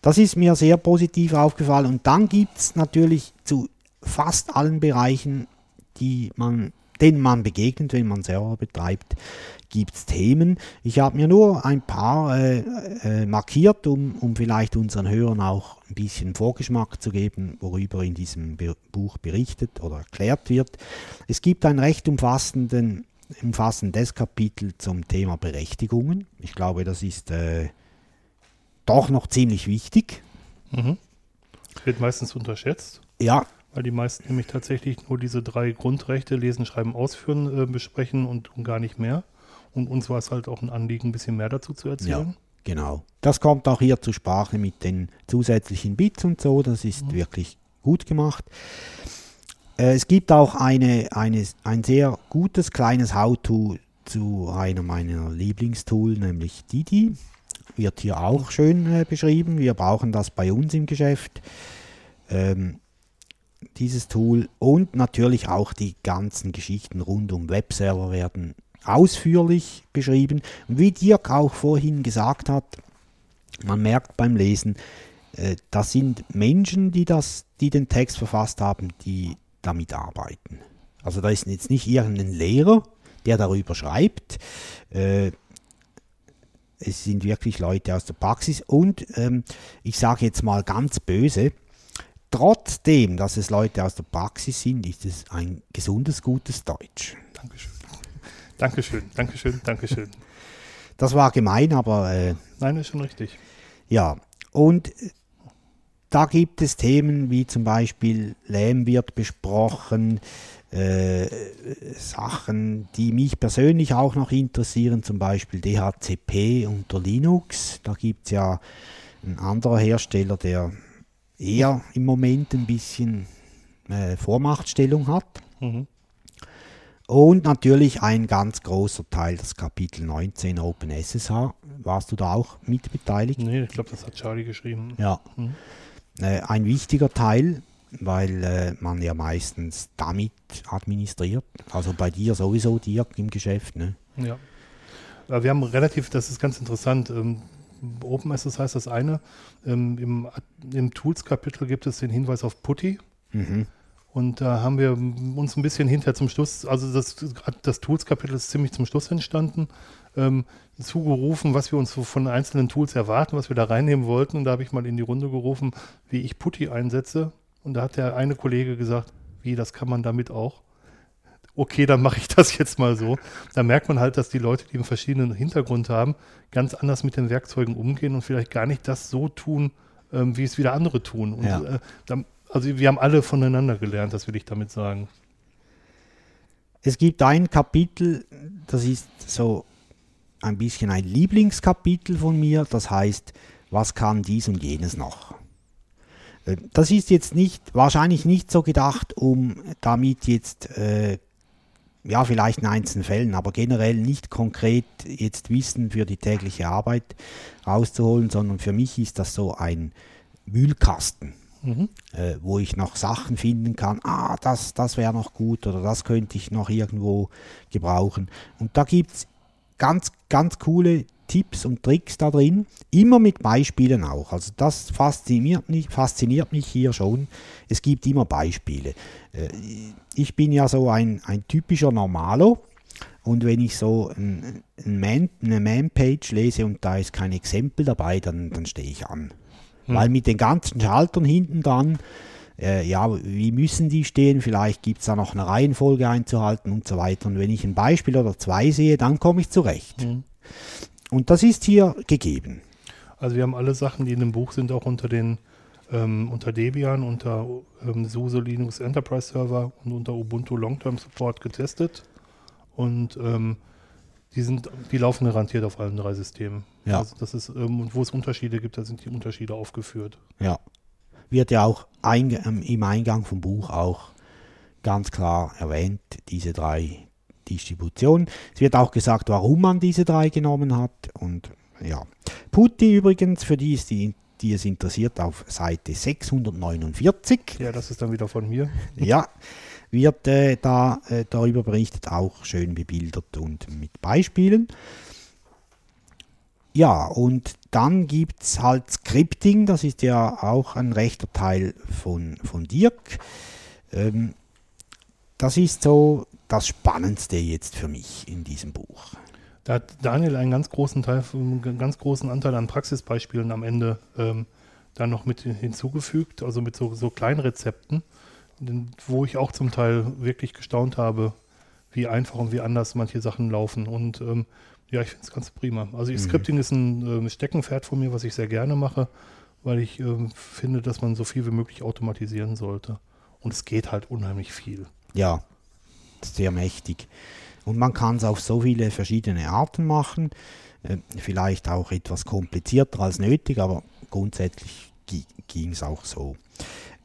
Das ist mir sehr positiv aufgefallen und dann gibt es natürlich zu fast allen Bereichen, die man denen man begegnet, wenn man Server betreibt, gibt es Themen. Ich habe mir nur ein paar äh, äh, markiert, um, um vielleicht unseren Hörern auch ein bisschen Vorgeschmack zu geben, worüber in diesem Be Buch berichtet oder erklärt wird. Es gibt ein recht umfassenden, umfassendes Kapitel zum Thema Berechtigungen. Ich glaube, das ist äh, doch noch ziemlich wichtig. Mhm. Wird meistens unterschätzt. Ja, weil die meisten nämlich tatsächlich nur diese drei Grundrechte, Lesen, Schreiben, Ausführen, äh, besprechen und, und, gar nicht mehr. Und uns war es halt auch ein Anliegen, ein bisschen mehr dazu zu erzählen. Ja, genau. Das kommt auch hier zur Sprache mit den zusätzlichen Bits und so. Das ist mhm. wirklich gut gemacht. Äh, es gibt auch eine, eine, ein sehr gutes kleines How-To zu einer meiner Lieblingstool, nämlich Didi. Wird hier auch schön äh, beschrieben. Wir brauchen das bei uns im Geschäft. Ähm, dieses Tool und natürlich auch die ganzen Geschichten rund um Webserver werden ausführlich beschrieben. Wie Dirk auch vorhin gesagt hat, man merkt beim Lesen, äh, das sind Menschen, die, das, die den Text verfasst haben, die damit arbeiten. Also da ist jetzt nicht irgendein Lehrer, der darüber schreibt. Äh, es sind wirklich Leute aus der Praxis und ähm, ich sage jetzt mal ganz böse, Trotzdem, dass es Leute aus der Praxis sind, ist es ein gesundes, gutes Deutsch. Dankeschön. Dankeschön, Dankeschön, Dankeschön. Das war gemein, aber. Äh, Nein, ist schon richtig. Ja, und da gibt es Themen wie zum Beispiel Lähm wird besprochen, äh, Sachen, die mich persönlich auch noch interessieren, zum Beispiel DHCP unter Linux. Da gibt es ja ein anderer Hersteller, der eher im Moment ein bisschen äh, Vormachtstellung hat. Mhm. Und natürlich ein ganz großer Teil, das Kapitel 19 OpenSSH. Warst du da auch mit beteiligt? Nee, ich glaube, das hat Charlie geschrieben. Ja. Mhm. Äh, ein wichtiger Teil, weil äh, man ja meistens damit administriert. Also bei dir sowieso, Dirk, im Geschäft. Ne? Ja. Wir haben relativ, das ist ganz interessant, ähm, OpenSS heißt das eine. Ähm, Im, im Tools-Kapitel gibt es den Hinweis auf Putty. Mhm. Und da haben wir uns ein bisschen hinter zum Schluss, also das, das Tools-Kapitel ist ziemlich zum Schluss entstanden. ähm, zugerufen, was wir uns so von einzelnen Tools erwarten, was wir da reinnehmen wollten. Und da habe ich mal in die Runde gerufen, wie ich Putty einsetze. Und da hat der eine Kollege gesagt, wie, das kann man damit auch. Okay, dann mache ich das jetzt mal so. Da merkt man halt, dass die Leute, die einen verschiedenen Hintergrund haben, ganz anders mit den Werkzeugen umgehen und vielleicht gar nicht das so tun, ähm, wie es wieder andere tun. Und, Ja. äh, da, also wir haben alle voneinander gelernt, das will ich damit sagen. Es gibt ein Kapitel, das ist so ein bisschen ein Lieblingskapitel von mir, das heißt, was kann dies und jenes noch? Äh, Das ist jetzt nicht, wahrscheinlich nicht so gedacht, um damit jetzt, äh, ja, vielleicht in einzelnen Fällen, aber generell nicht konkret jetzt Wissen für die tägliche Arbeit rauszuholen, sondern für mich ist das so ein Wühlkasten Mhm. äh, wo ich noch Sachen finden kann, ah, das, das wäre noch gut oder das könnte ich noch irgendwo gebrauchen. Und da gibt es ganz, ganz coole Tipps und Tricks da drin, immer mit Beispielen auch. Also das fasziniert mich, fasziniert mich hier schon. Es gibt immer Beispiele. Äh, ich bin ja so ein, ein typischer Normalo. Und wenn ich so ein, ein Man, eine Man-Page lese und da ist kein Exempel dabei, dann, dann stehe ich an. Weil mit den ganzen Schaltern hinten dran, äh, ja, wie müssen die stehen? Vielleicht gibt es da noch eine Reihenfolge einzuhalten und so weiter. Und wenn ich ein Beispiel oder zwei sehe, dann komme ich zurecht. Mhm. Und das ist hier gegeben. Also wir haben alle Sachen, die in dem Buch sind, auch unter den ähm, unter Debian, unter ähm, SUSE Linux Enterprise Server und unter Ubuntu Long-Term Support getestet. Und ähm, die sind, die laufen garantiert auf allen drei Systemen. Ja. Also das ist, ähm, und wo es Unterschiede gibt, da sind die Unterschiede aufgeführt. Ja. Wird ja auch einge ähm, im Eingang vom Buch auch ganz klar erwähnt, diese drei Distributionen. Es wird auch gesagt, warum man diese drei genommen hat. Und ja. Putty übrigens, für die, ist die, die es interessiert, auf Seite 649. Ja, das ist dann wieder von mir. ja, wird äh, da äh, darüber berichtet, auch schön bebildert und mit Beispielen. Ja, und dann gibt es halt Scripting, das ist ja auch ein rechter Teil von, von Dirk. Ähm, das ist so das Spannendste jetzt für mich in diesem Buch. Da hat Daniel einen ganz großen Teil, einen ganz großen Anteil an Praxisbeispielen am Ende ähm, dann noch mit hinzugefügt, also mit so, so kleinen Rezepten, wo ich auch zum Teil wirklich gestaunt habe, wie einfach und wie anders manche Sachen laufen. Und ähm, ja, ich finde es ganz prima. Also Mhm. Scripting ist ein ähm, Steckenpferd von mir, was ich sehr gerne mache, weil ich ähm, finde, dass man so viel wie möglich automatisieren sollte. Und es geht halt unheimlich viel. Ja, sehr mächtig. Und man kann es auf so viele verschiedene Arten machen. Äh, vielleicht auch etwas komplizierter als nötig, aber grundsätzlich ging es auch so.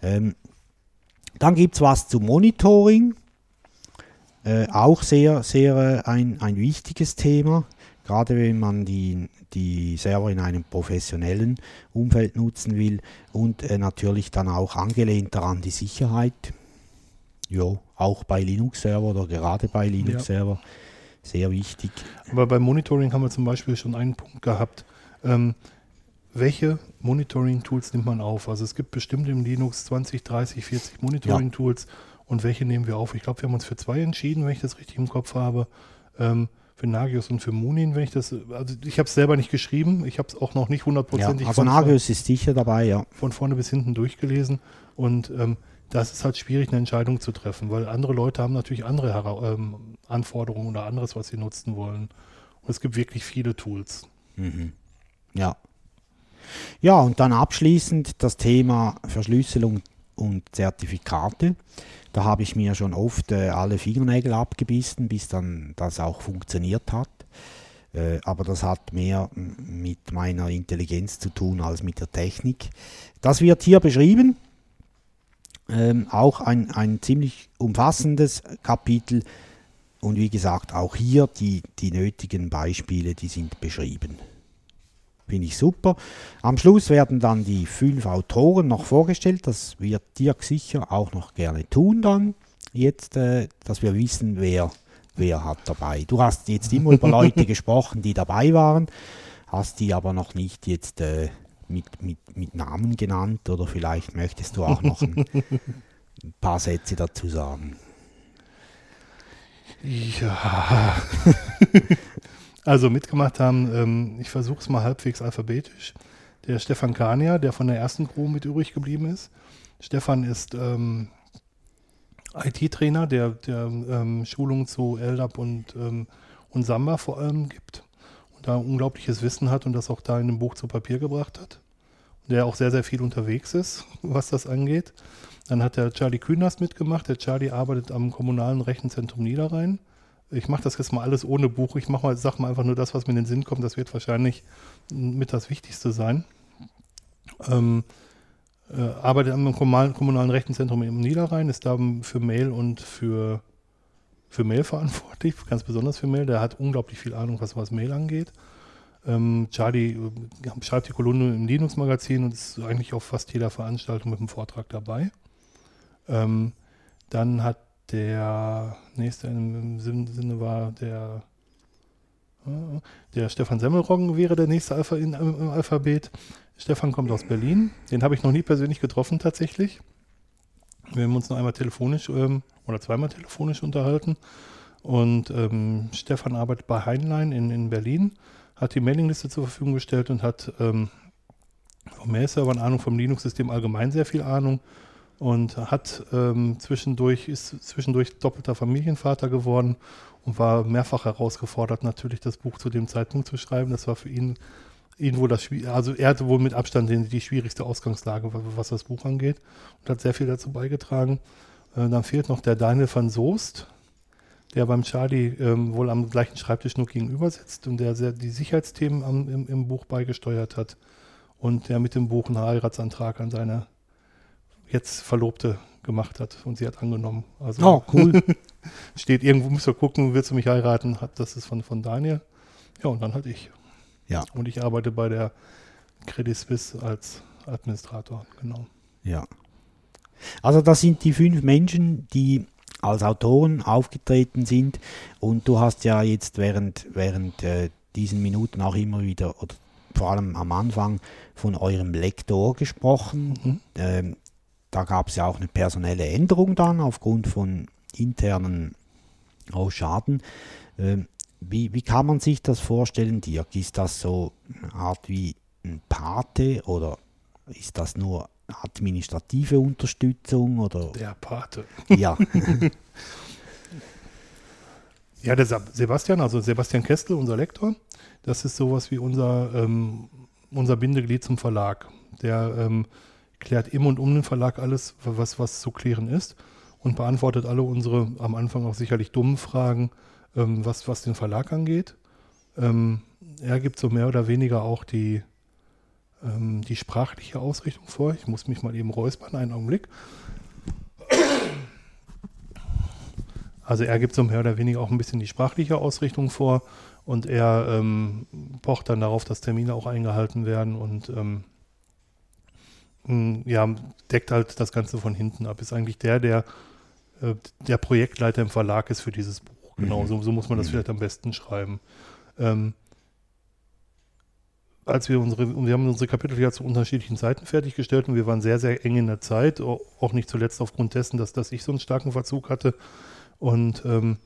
Ähm, dann gibt es was zu Monitoring. Äh, auch sehr, sehr äh, ein, ein wichtiges Thema. Gerade wenn man die, die Server in einem professionellen Umfeld nutzen will und natürlich dann auch angelehnt daran die Sicherheit. Ja, auch bei Linux-Server oder gerade bei Linux-Server sehr wichtig. Aber beim Monitoring haben wir zum Beispiel schon einen Punkt gehabt. Ähm, welche Monitoring-Tools nimmt man auf? Also es gibt bestimmt im Linux 20, 30, 40 Monitoring-Tools und welche nehmen wir auf? Ich glaube, wir haben uns für zwei entschieden, wenn ich das richtig im Kopf habe. Ähm, für Nagios und für Munin, wenn ich das, also ich habe es selber nicht geschrieben, ich habe es auch noch nicht Ja, hundertprozentig also von, Nagios ist sicher dabei, ja. von vorne bis hinten durchgelesen und ähm, das ist halt schwierig, eine Entscheidung zu treffen, weil andere Leute haben natürlich andere Hera ähm, Anforderungen oder anderes, was sie nutzen wollen. Und es gibt wirklich viele Tools. Mhm. Ja. Ja, und dann abschließend das Thema Verschlüsselung und Zertifikate. Da habe ich mir schon oft äh, alle Fingernägel abgebissen, bis dann das auch funktioniert hat. Äh, aber das hat mehr mit meiner Intelligenz zu tun als mit der Technik. Das wird hier beschrieben. Ähm, auch ein, ein ziemlich umfassendes Kapitel. Und wie gesagt, auch hier die, die nötigen Beispiele, die sind beschrieben. Finde ich super. Am Schluss werden dann die fünf Autoren noch vorgestellt. Das wird Dirk sicher auch noch gerne tun dann. Jetzt, äh, dass wir wissen, wer, wer hat dabei. Du hast jetzt immer über Leute gesprochen, die dabei waren, hast die aber noch nicht jetzt äh, mit, mit, mit Namen genannt oder vielleicht möchtest du auch noch ein, paar Sätze dazu sagen. Ja. Also mitgemacht haben, ähm, ich versuche es mal halbwegs alphabetisch. Der Stefan Kania, der von der ersten Crew mit übrig geblieben ist. Stefan ist ähm, IT-Trainer, der, der ähm, Schulungen zu LDAP und, ähm, und Samba vor allem gibt da unglaubliches Wissen hat und das auch da in dem Buch zu Papier gebracht hat. Der auch sehr, sehr viel unterwegs ist, was das angeht. Dann hat der Charlie Kühners mitgemacht. Der Charlie arbeitet am kommunalen Rechenzentrum Niederrhein. Ich mache das jetzt mal alles ohne Buch. Ich mache mal, sag mal einfach nur das, was mir in den Sinn kommt. Das wird wahrscheinlich mit das Wichtigste sein. Ähm, äh, arbeitet am kommunalen, kommunalen Rechenzentrum im Niederrhein, ist da für Mail und für, für Mail verantwortlich, ganz besonders für Mail. Der hat unglaublich viel Ahnung, was, was Mail angeht. Ähm, Charlie äh, schreibt die Kolumne im Linux-Magazin und ist eigentlich auf fast jeder Veranstaltung mit einem Vortrag dabei. Ähm, dann hat der nächste im Sinne war der äh, der Stefan Semmelroggen wäre der nächste Alpha in, im Alphabet. Stefan kommt aus Berlin. Den habe ich noch nie persönlich getroffen tatsächlich. Wir haben uns noch einmal telefonisch ähm, oder zweimal telefonisch unterhalten. Und ähm, Stefan arbeitet bei Heinlein in, in Berlin, hat die Mailingliste zur Verfügung gestellt und hat ähm, vom Mail-Servern Ahnung, vom Linux-System allgemein sehr viel Ahnung und hat ähm, zwischendurch, ist zwischendurch doppelter Familienvater geworden und war mehrfach herausgefordert, natürlich das Buch zu dem Zeitpunkt zu schreiben. Das war für ihn ihn wohl das also er hatte wohl mit Abstand die, schwierigste Ausgangslage, was das Buch angeht und hat sehr viel dazu beigetragen. Äh, dann fehlt noch der Daniel van Soest, der beim Charlie ähm, wohl am gleichen Schreibtisch nur gegenüber sitzt und der sehr die Sicherheitsthemen am, im, im, Buch beigesteuert hat und der mit dem Buch einen Heiratsantrag an seine jetzt Verlobte gemacht hat und sie hat angenommen. Also oh, cool. steht irgendwo, müsst ihr gucken, willst du mich heiraten? Das ist von, von Daniel. Ja, und dann halt ich. Ja. Und ich arbeite bei der Credit Suisse als Administrator, genau. Ja. Also das sind die fünf Menschen, die als Autoren aufgetreten sind und du hast ja jetzt während, während äh, diesen Minuten auch immer wieder oder vor allem am Anfang von eurem Lektor gesprochen. Mhm. Ähm, da gab es ja auch eine personelle Änderung dann aufgrund von internen Ausschaden. Ähm, wie, wie kann man sich das vorstellen, Dirk? Ist das so eine Art wie ein Pate oder ist das nur administrative Unterstützung oder? Der Pate. Ja. ja, der Sebastian, also Sebastian Kestel, unser Lektor, das ist sowas wie unser, ähm, unser Bindeglied zum Verlag. Der ähm, klärt im und um den Verlag alles, was, was zu klären ist und beantwortet alle unsere am Anfang auch sicherlich dummen Fragen ähm, was, was den Verlag angeht. Ähm, er gibt so mehr oder weniger auch die, ähm, die sprachliche Ausrichtung vor. Ich muss mich mal eben räuspern, einen Augenblick. Also er gibt so mehr oder weniger auch ein bisschen die sprachliche Ausrichtung vor und er ähm, pocht dann darauf, dass Termine auch eingehalten werden und ähm, ja, deckt halt das Ganze von hinten ab. Ist eigentlich der, der äh, der Projektleiter im Verlag ist für dieses Buch. Genau, mhm. so, so, muss man das mhm. vielleicht am besten schreiben. Ähm, als wir unsere, wir haben unsere Kapitel ja zu unterschiedlichen Zeiten fertiggestellt und wir waren sehr, sehr eng in der Zeit, auch nicht zuletzt aufgrund dessen, dass, dass ich so einen starken Verzug hatte. Und ähm,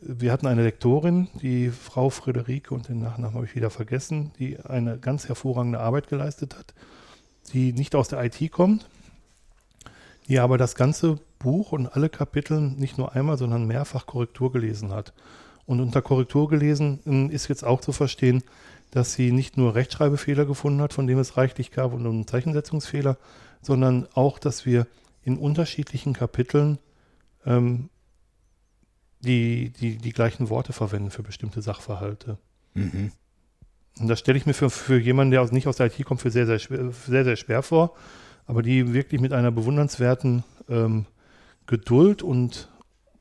wir hatten eine Lektorin, die Frau Friederike, und den Nachnamen habe ich wieder vergessen, die eine ganz hervorragende Arbeit geleistet hat, die nicht aus der IT kommt, die aber das ganze Buch und alle Kapitel nicht nur einmal, sondern mehrfach Korrektur gelesen hat. Und unter Korrektur gelesen ähm, ist jetzt auch zu verstehen, dass sie nicht nur Rechtschreibfehler gefunden hat, von dem es reichlich gab, und einen Zeichensetzungsfehler, sondern auch, dass wir in unterschiedlichen Kapiteln ähm, die, die, die gleichen Worte verwenden für bestimmte Sachverhalte. Mhm. Und das stelle ich mir für, für jemanden, der aus, nicht aus der IT kommt, für sehr, sehr schwer, sehr, sehr schwer vor, aber die wirklich mit einer bewundernswerten ähm, Geduld und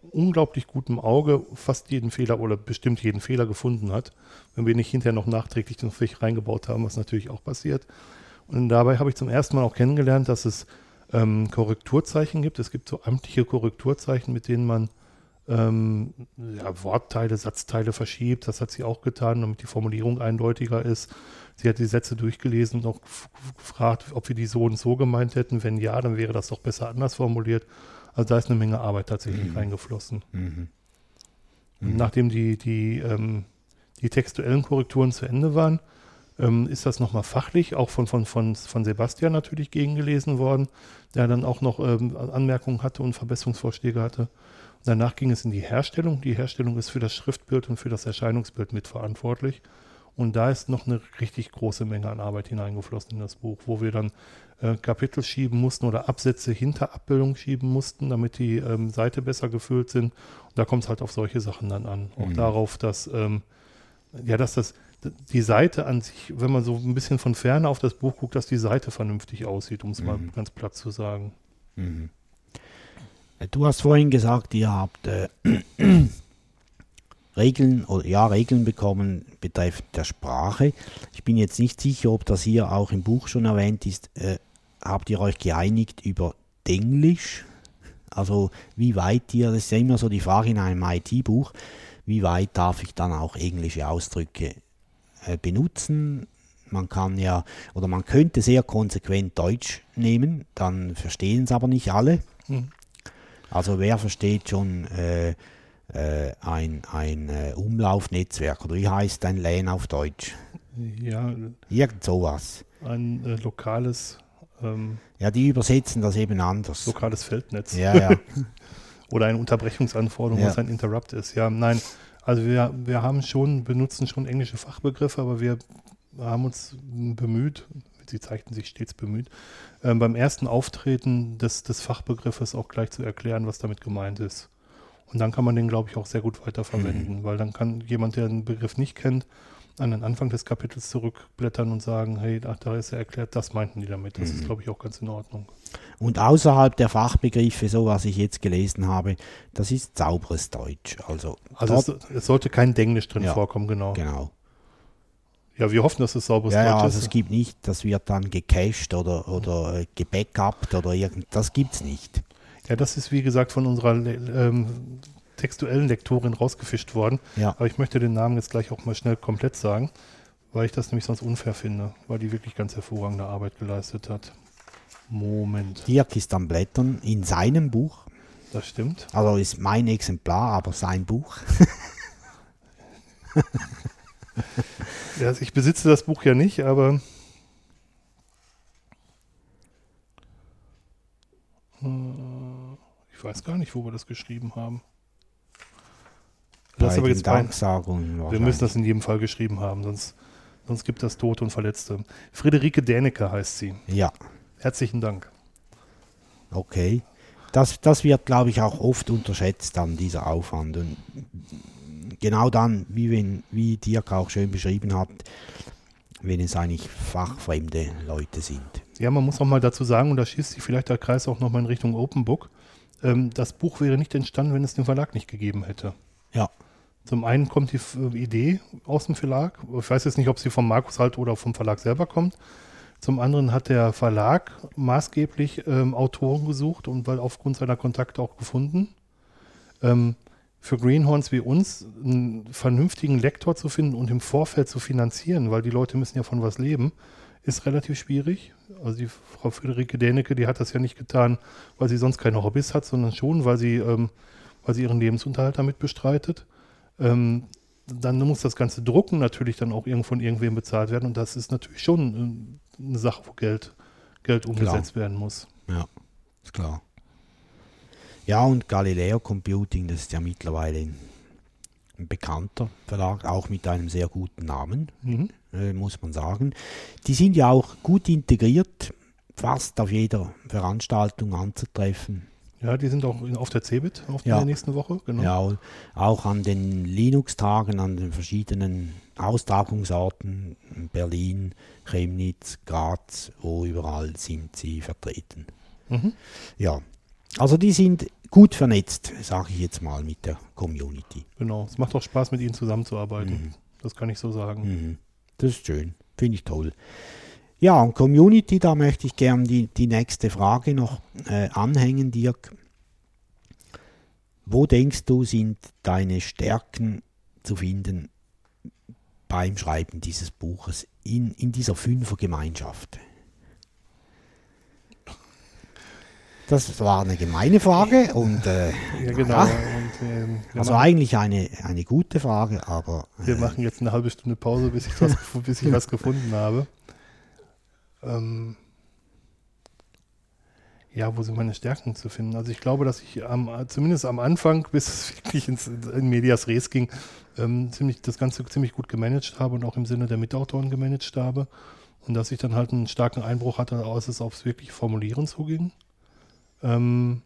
unglaublich gutem Auge fast jeden Fehler oder bestimmt jeden Fehler gefunden hat, wenn wir nicht hinterher noch nachträglich den Fisch reingebaut haben, was natürlich auch passiert. Und dabei habe ich zum ersten Mal auch kennengelernt, dass es ähm, Korrekturzeichen gibt. Es gibt so amtliche Korrekturzeichen, mit denen man ähm, ja, Wortteile, Satzteile verschiebt. Das hat sie auch getan, damit die Formulierung eindeutiger ist. Sie hat die Sätze durchgelesen und auch gefragt, ob wir die so und so gemeint hätten. Wenn ja, dann wäre das doch besser anders formuliert. Also da ist eine Menge Arbeit tatsächlich mhm. reingeflossen. Mhm. Mhm. Nachdem die, die, ähm, die textuellen Korrekturen zu Ende waren, ähm, ist das nochmal fachlich, auch von, von, von, von Sebastian natürlich gegengelesen worden, der dann auch noch ähm, Anmerkungen hatte und Verbesserungsvorschläge hatte. Danach ging es in die Herstellung. Die Herstellung ist für das Schriftbild und für das Erscheinungsbild mitverantwortlich. Und da ist noch eine richtig große Menge an Arbeit hineingeflossen in das Buch, wo wir dann äh, Kapitel schieben mussten oder Absätze hinter Abbildung schieben mussten, damit die ähm, Seite besser gefüllt sind. Und da kommt es halt auf solche Sachen dann an. Auch Mhm. darauf, dass, ähm, ja, dass das, die Seite an sich, wenn man so ein bisschen von ferne auf das Buch guckt, dass die Seite vernünftig aussieht, um es mal Mhm. ganz platt zu sagen. Mhm. Du hast vorhin gesagt, ihr habt äh, Regeln oder ja Regeln bekommen betreffend der Sprache. Ich bin jetzt nicht sicher, ob das hier auch im Buch schon erwähnt ist. Äh, habt ihr euch geeinigt über Englisch? Also wie weit ihr, das ist ja immer so die Frage in einem IT-Buch, wie weit darf ich dann auch englische Ausdrücke äh, benutzen? Man kann ja, oder man könnte sehr konsequent Deutsch nehmen, dann verstehen es aber nicht alle. Mhm. Also wer versteht schon äh, äh, ein, ein äh, Umlaufnetzwerk oder wie heißt ein LAN auf Deutsch? Ja, Irgend sowas. ein äh, lokales, ähm, Ja, die übersetzen das eben anders. lokales Feldnetz. Ja, ja. Oder eine Unterbrechungsanforderung, Ja. was ein Interrupt ist. Ja, nein. Also wir, wir haben schon, benutzen schon englische Fachbegriffe, aber wir haben uns bemüht, sie zeigten sich stets bemüht, ähm, beim ersten Auftreten des, des Fachbegriffes auch gleich zu erklären, was damit gemeint ist. Und dann kann man den, glaube ich, auch sehr gut weiterverwenden, weil dann kann jemand, der den Begriff nicht kennt, an den Anfang des Kapitels zurückblättern und sagen, hey, ach, da ist ja erklärt, das meinten die damit. Das ist, glaube ich, auch ganz in Ordnung. Und außerhalb der Fachbegriffe, so was ich jetzt gelesen habe, das ist sauberes Deutsch. Also, Also es, es sollte kein Denglisch drin Ja. vorkommen, genau. genau. Ja, wir hoffen, dass es sauberes Ja, ja, Deutsch also ist. es gibt nicht, das wird dann gecached oder, oder äh, gebackupt oder irgend, das gibt's nicht. Ja, das ist wie gesagt von unserer ähm, textuellen Lektorin rausgefischt worden. Ja. Aber ich möchte den Namen jetzt gleich auch mal schnell komplett sagen, weil ich das nämlich sonst unfair finde, weil die wirklich ganz hervorragende Arbeit geleistet hat. Moment, Dirk ist am Blättern in seinem Buch, das stimmt. also ist mein Exemplar, aber sein Buch. Ja, also ich besitze das Buch ja nicht, aber ich weiß gar nicht, wo wir das geschrieben haben. Das aber jetzt Danksagungen Wir müssen das in jedem Fall geschrieben haben, sonst, sonst gibt das Tote und Verletzte. Friederike Dänecke heißt sie. Ja, Herzlichen Dank. okay. Das, das wird, glaube ich, auch oft unterschätzt, dann dieser Aufwand. Und genau dann, wie, wenn, wie Dirk auch schön beschrieben hat, wenn es eigentlich fachfremde Leute sind. Ja, man muss auch mal dazu sagen, und da schießt sich vielleicht der Kreis auch nochmal in Richtung Open Book. Ähm, das Buch wäre nicht entstanden, wenn es den Verlag nicht gegeben hätte. Ja, Zum einen kommt die F- Idee aus dem Verlag. Ich weiß jetzt nicht, ob sie vom Markus halt oder vom Verlag selber kommt. Zum anderen hat der Verlag maßgeblich ähm, Autoren gesucht und weil aufgrund seiner Kontakte auch gefunden. Ähm, für Greenhorns wie uns einen vernünftigen Lektor zu finden und im Vorfeld zu finanzieren, weil die Leute müssen ja von was leben, ist relativ schwierig. Also die Frau Friederike Dänecke, die hat das ja nicht getan, weil sie sonst keine Hobbys hat, sondern schon, weil sie, ähm, weil sie ihren Lebensunterhalt damit bestreitet. Ähm, dann muss das ganze Drucken natürlich dann auch irgendwo von irgendwem bezahlt werden und das ist natürlich schon ähm, eine Sache, wo Geld, Geld umgesetzt werden muss. ja, ist klar. Ja, und Galileo Computing, das ist ja mittlerweile ein, ein bekannter Verlag, auch mit einem sehr guten Namen. Mhm. Äh, muss man sagen. Die sind ja auch gut integriert, fast auf jeder Veranstaltung anzutreffen. Ja, die sind auch auf der CeBIT auf Ja. der nächsten Woche, genau. Ja, auch an den Linux-Tagen, an den verschiedenen Austragungsorten, in Berlin, Chemnitz, Graz, wo überall sind sie vertreten. Mhm. Ja, also die sind gut vernetzt, sage ich jetzt mal, mit der Community. Genau. Es macht auch Spaß, mit ihnen zusammenzuarbeiten. Mhm. Das kann ich so sagen. Mhm. Das ist schön, finde ich toll. Ja, und Community, da möchte ich gern die, die nächste Frage noch äh, anhängen, Dirk. Wo denkst du, sind deine Stärken zu finden beim Schreiben dieses Buches in, in dieser Fünfergemeinschaft? Das war eine gemeine Frage und äh, Ja, genau. naja, Und wir Also machen, eigentlich eine, eine gute Frage, aber wir äh, machen jetzt eine halbe Stunde Pause, bis ich was, bis ich was gefunden habe. Ähm, ja, wo sind meine Stärken zu finden? Also ich glaube, dass ich am, zumindest am Anfang, bis es wirklich ins, in Medias Res ging, ähm, ziemlich, das Ganze ziemlich gut gemanagt habe und auch im Sinne der Mitautoren gemanagt habe. Und dass ich dann halt einen starken Einbruch hatte, als es aufs wirkliche Formulieren zuging. Ähm,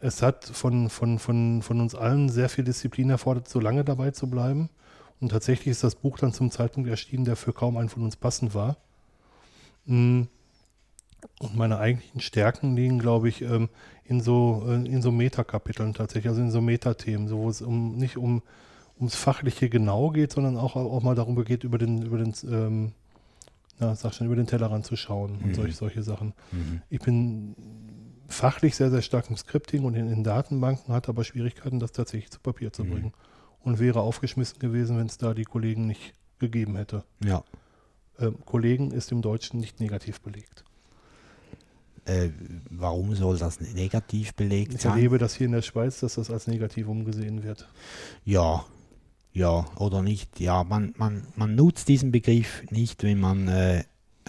es hat von, von, von, von uns allen sehr viel Disziplin erfordert, so lange dabei zu bleiben. Und tatsächlich ist das Buch dann zum Zeitpunkt erschienen, der für kaum einen von uns passend war. Mm. Und meine eigentlichen Stärken liegen, glaube ich, ähm, in so, äh, in so Metakapiteln tatsächlich, also in so Metathemen, so wo es um nicht um ums Fachliche genau geht, sondern auch, auch mal darum geht, über den, über den, ähm, na, sag schon, über den Tellerrand zu schauen und Mhm. solche, solche Sachen. mhm. Ich bin fachlich sehr, sehr stark im Scripting und in, in Datenbanken, hatte aber Schwierigkeiten, das tatsächlich zu Papier zu Mhm. bringen. Und wäre aufgeschmissen gewesen, wenn es da die Kollegen nicht gegeben hätte. ja. Ähm, Kollegen ist im Deutschen nicht negativ belegt. Äh, warum soll das negativ belegt Ich sein? erlebe das hier in der Schweiz, dass das als negativ umgesehen wird. Ja, ja, oder nicht. Ja, man, man, man nutzt diesen Begriff nicht, wenn man äh,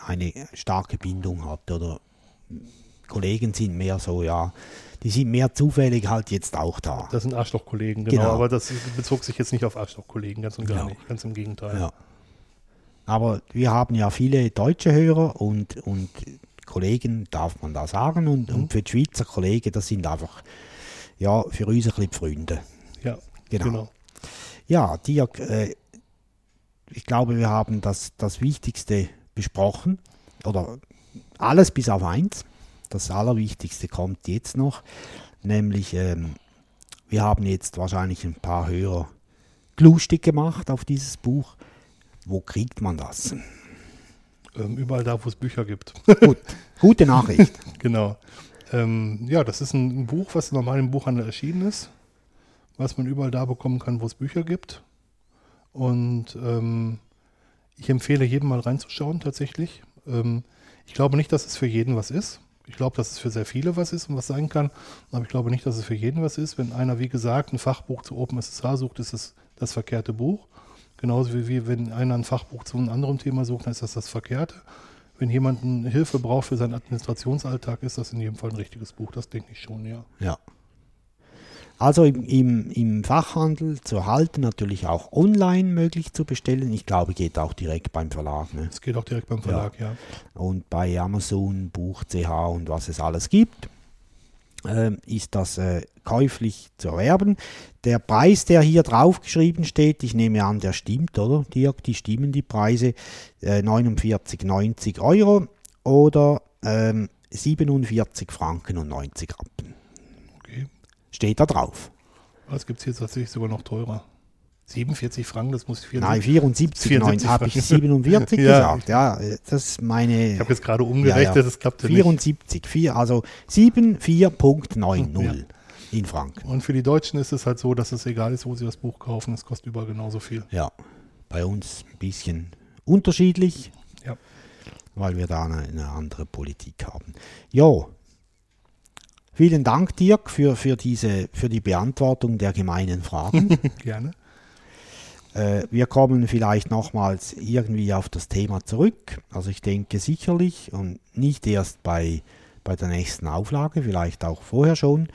eine starke Bindung hat. Oder Kollegen sind mehr so, ja, die sind mehr zufällig halt jetzt auch da. Das sind Arschlochkollegen, genau, Genau. aber das bezog sich jetzt nicht auf Arschlochkollegen, ganz und gar Ja. nicht, ganz im Gegenteil. Ja. Aber wir haben ja viele deutsche Hörer und, und Kollegen, darf man da sagen, und, Mhm. und für die Schweizer Kollegen, das sind einfach, ja, für uns ein bisschen Freunde. Ja, Genau. genau. Ja, Dirk, äh, ich glaube, wir haben das, das Wichtigste besprochen. Oder alles bis auf eins. Das Allerwichtigste kommt jetzt noch. Nämlich, ähm, wir haben jetzt wahrscheinlich ein paar Hörer lustig gemacht auf dieses Buch. Wo kriegt man das? Ähm, überall da, wo es Bücher gibt. Gut, gute Nachricht. genau. Ähm, ja, das ist ein Buch, was normal im Buchhandel erschienen ist, was man überall da bekommen kann, wo es Bücher gibt. Und ähm, ich empfehle jedem mal reinzuschauen, tatsächlich. Ähm, ich glaube nicht, dass es für jeden was ist. Ich glaube, dass es für sehr viele was ist und was sein kann. Aber ich glaube nicht, dass es für jeden was ist. Wenn einer, wie gesagt, ein Fachbuch zu OpenSSH sucht, ist es das verkehrte Buch. Genauso wie, wie wenn einer ein Fachbuch zu einem anderen Thema sucht, dann ist das das verkehrte. Wenn jemand Hilfe braucht für seinen Administrationsalltag, ist das in jedem Fall ein richtiges Buch. Das denke ich schon, ja. Ja. Also im, im, im Fachhandel zu erhalten, natürlich auch online möglich zu bestellen. Ich glaube, geht auch direkt beim Verlag. Ne? Es geht auch direkt beim Verlag, ja. und bei Amazon, Buch, CH und was es alles gibt, ähm, ist das äh, käuflich zu erwerben. Der Preis, der hier draufgeschrieben steht, ich nehme an, der stimmt, oder? Dirk, die stimmen die Preise, äh, 49,90 Euro oder ähm, 47 Franken und 90 Rappen. Steht da drauf. Das gibt es jetzt tatsächlich sogar noch teurer. 47 Franken, das muss ich Nein, 74. 74, 74 habe ich Franken. 47 Ja. gesagt. Ja, das ist meine... Ich habe jetzt gerade umgerechnet, Ja, ja. das klappte nicht. 74, vier, also 74.90 Ja. in Franken. Und für die Deutschen ist es halt so, dass es egal ist, wo sie das Buch kaufen, es kostet überall genauso viel. Ja, bei uns ein bisschen unterschiedlich, Ja. weil wir da eine, eine andere Politik haben. Jo, vielen Dank Dirk für, für, diese, für die Beantwortung der gemeinen Fragen. Gerne. Äh, wir kommen vielleicht nochmals irgendwie auf das Thema zurück. Also ich denke sicherlich und nicht erst bei, bei der nächsten Auflage, vielleicht auch vorher schon.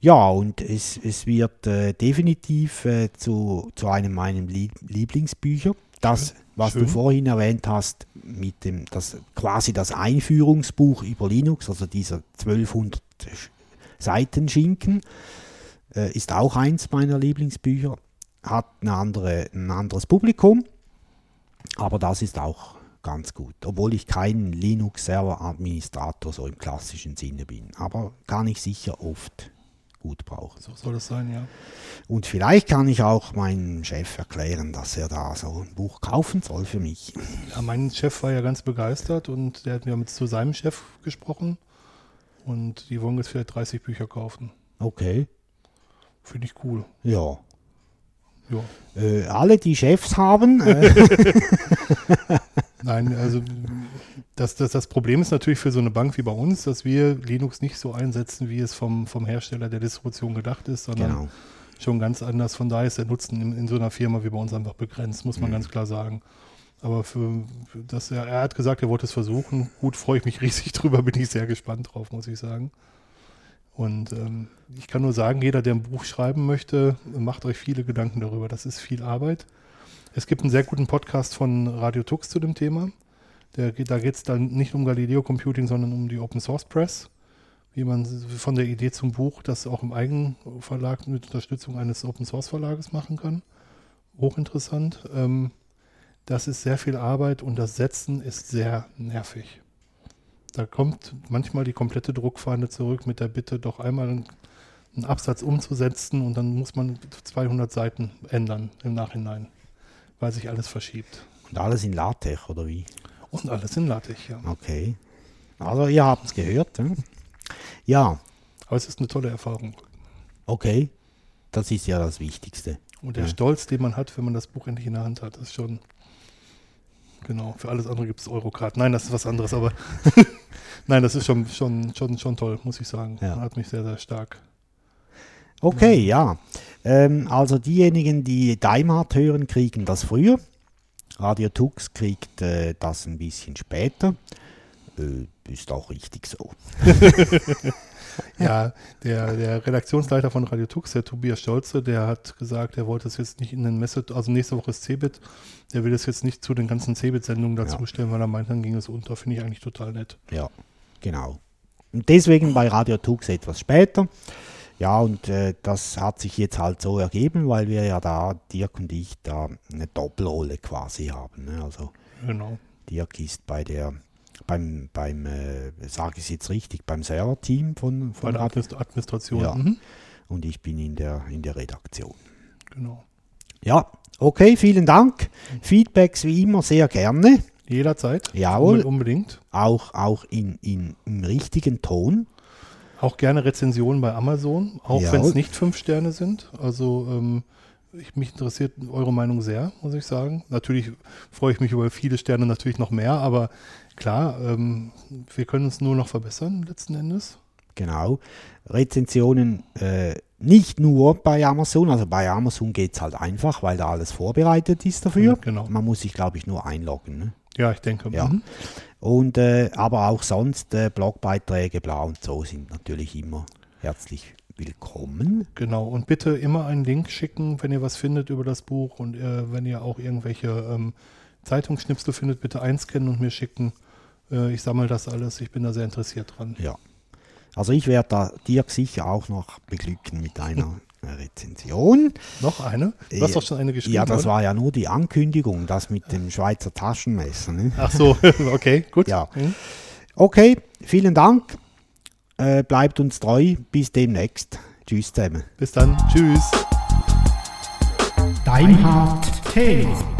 Ja, und es, es wird äh, definitiv äh, zu, zu einem meiner Lieb Lieblingsbücher. Das, was Schön. du vorhin erwähnt hast, mit dem, das, quasi das Einführungsbuch über Linux, also dieser 1200 Seiten Schinken, äh, ist auch eins meiner Lieblingsbücher hat eine andere, ein anderes Publikum, aber das ist auch ganz gut. Obwohl ich kein Linux-Server-Administrator so im klassischen Sinne bin, aber kann ich sicher oft gut brauchen. So soll es sein, ja. Und vielleicht kann ich auch meinem Chef erklären, dass er da so ein Buch kaufen soll für mich. ja. Mein Chef war ja ganz begeistert und der hat mir mit zu seinem Chef gesprochen. Und die wollen jetzt vielleicht 30 Bücher kaufen. Okay, Finde ich cool. ja. Ja. Äh, alle, die Chefs haben, äh, Nein, also das, das, das Problem ist natürlich für so eine Bank wie bei uns, dass wir Linux nicht so einsetzen, wie es vom, vom Hersteller der Distribution gedacht ist, sondern genau. schon ganz anders. Von daher ist der Nutzen in, in so einer Firma wie bei uns einfach begrenzt, muss man Mhm. ganz klar sagen. Aber für, das, er, hat gesagt, er wollte es versuchen. Gut, freue ich mich riesig drüber, bin ich sehr gespannt drauf, muss ich sagen. Und ähm, ich kann nur sagen, jeder, der ein Buch schreiben möchte, macht euch viele Gedanken darüber. Das ist viel Arbeit. Es gibt einen sehr guten Podcast von Radio Tux zu dem Thema. Der, da geht es dann nicht um Galileo Computing, sondern um die Open Source Press. Wie man von der Idee zum Buch das auch im Eigenverlag mit Unterstützung eines Open Source Verlages machen kann. Hochinteressant. Ähm, das ist sehr viel Arbeit und das Setzen ist sehr nervig. Da kommt manchmal die komplette Druckfahne zurück mit der Bitte, doch einmal einen, Absatz umzusetzen und dann muss man 200 Seiten ändern im Nachhinein, weil sich alles verschiebt. Und alles in LaTeX oder wie? Und alles in LaTeX, ja. Okay. Also ihr habt es gehört. hm? Ja, Aber es ist eine tolle Erfahrung. okay. Das ist ja das Wichtigste. Und der Ja. Stolz, den man hat, wenn man das Buch endlich in der Hand hat, ist schon. Genau, für alles andere gibt es Eurocard. Nein, das ist was anderes, aber nein, das ist schon, schon, schon, schon toll, muss ich sagen. Ja. Hat mich sehr, sehr stark. Okay, ja. Ähm, also diejenigen, die Daimart hören, kriegen das früher. Radio Tux kriegt äh, das ein bisschen später. Äh, ist auch richtig so. Ja, der, der Redaktionsleiter von Radio Tux, der Tobias Stolze, der hat gesagt, er wollte es jetzt nicht in den Messe, also nächste Woche ist Cebit, der will es jetzt nicht zu den ganzen Cebit-Sendungen dazu Ja. stellen, weil er meint, dann ging es unter. Finde ich eigentlich total nett. Ja, genau. Und deswegen bei Radio Tux etwas später. Ja, und äh, das hat sich jetzt halt so ergeben, weil wir ja da, Dirk und ich, da eine Doppelrolle quasi haben. Ne? Also Genau. Dirk ist bei der, beim, beim äh, sage ich es jetzt richtig, beim Server-Team von, Bei von der Radio Administ Administration. Ja. Mhm. und ich bin in der, in der Redaktion. Genau. Ja, okay, vielen Dank. Feedbacks wie immer sehr gerne. Jederzeit. Jawohl. Unbe- Unbedingt. Auch, auch in, in, im richtigen Ton. Auch gerne Rezensionen bei Amazon, auch wenn es nicht fünf Sterne sind. Also ähm, ich, mich interessiert eure Meinung sehr, muss ich sagen. Natürlich freue ich mich über viele Sterne natürlich noch mehr, aber klar, ähm, wir können uns nur noch verbessern letzten Endes. Genau. Rezensionen äh, nicht nur bei Amazon, also bei Amazon geht es halt einfach, weil da alles vorbereitet ist dafür. Genau. Man muss sich, glaube ich, nur einloggen. Ne? Ja, ich denke. Ja. mhm. Und äh, aber auch sonst äh, Blogbeiträge, bla und so sind natürlich immer herzlich willkommen. Genau. Und bitte immer einen Link schicken, wenn ihr was findet über das Buch und äh, wenn ihr auch irgendwelche ähm, Zeitungsschnipsel findet, bitte einscannen und mir schicken. Äh, ich sammle das alles. Ich bin da sehr interessiert dran. Ja. Also ich werde da Dirk sicher auch noch beglücken mit einer Rezension. Noch eine? Du hast doch schon eine geschrieben. Ja, das oder? war ja nur die Ankündigung, das mit dem Schweizer Taschenmesser. Ne? Ach so, okay, gut. Ja. Mhm. Okay, vielen Dank. Äh, bleibt uns treu. Bis demnächst. Tschüss zusammen. Bis dann. Tschüss. Deimhard Thema.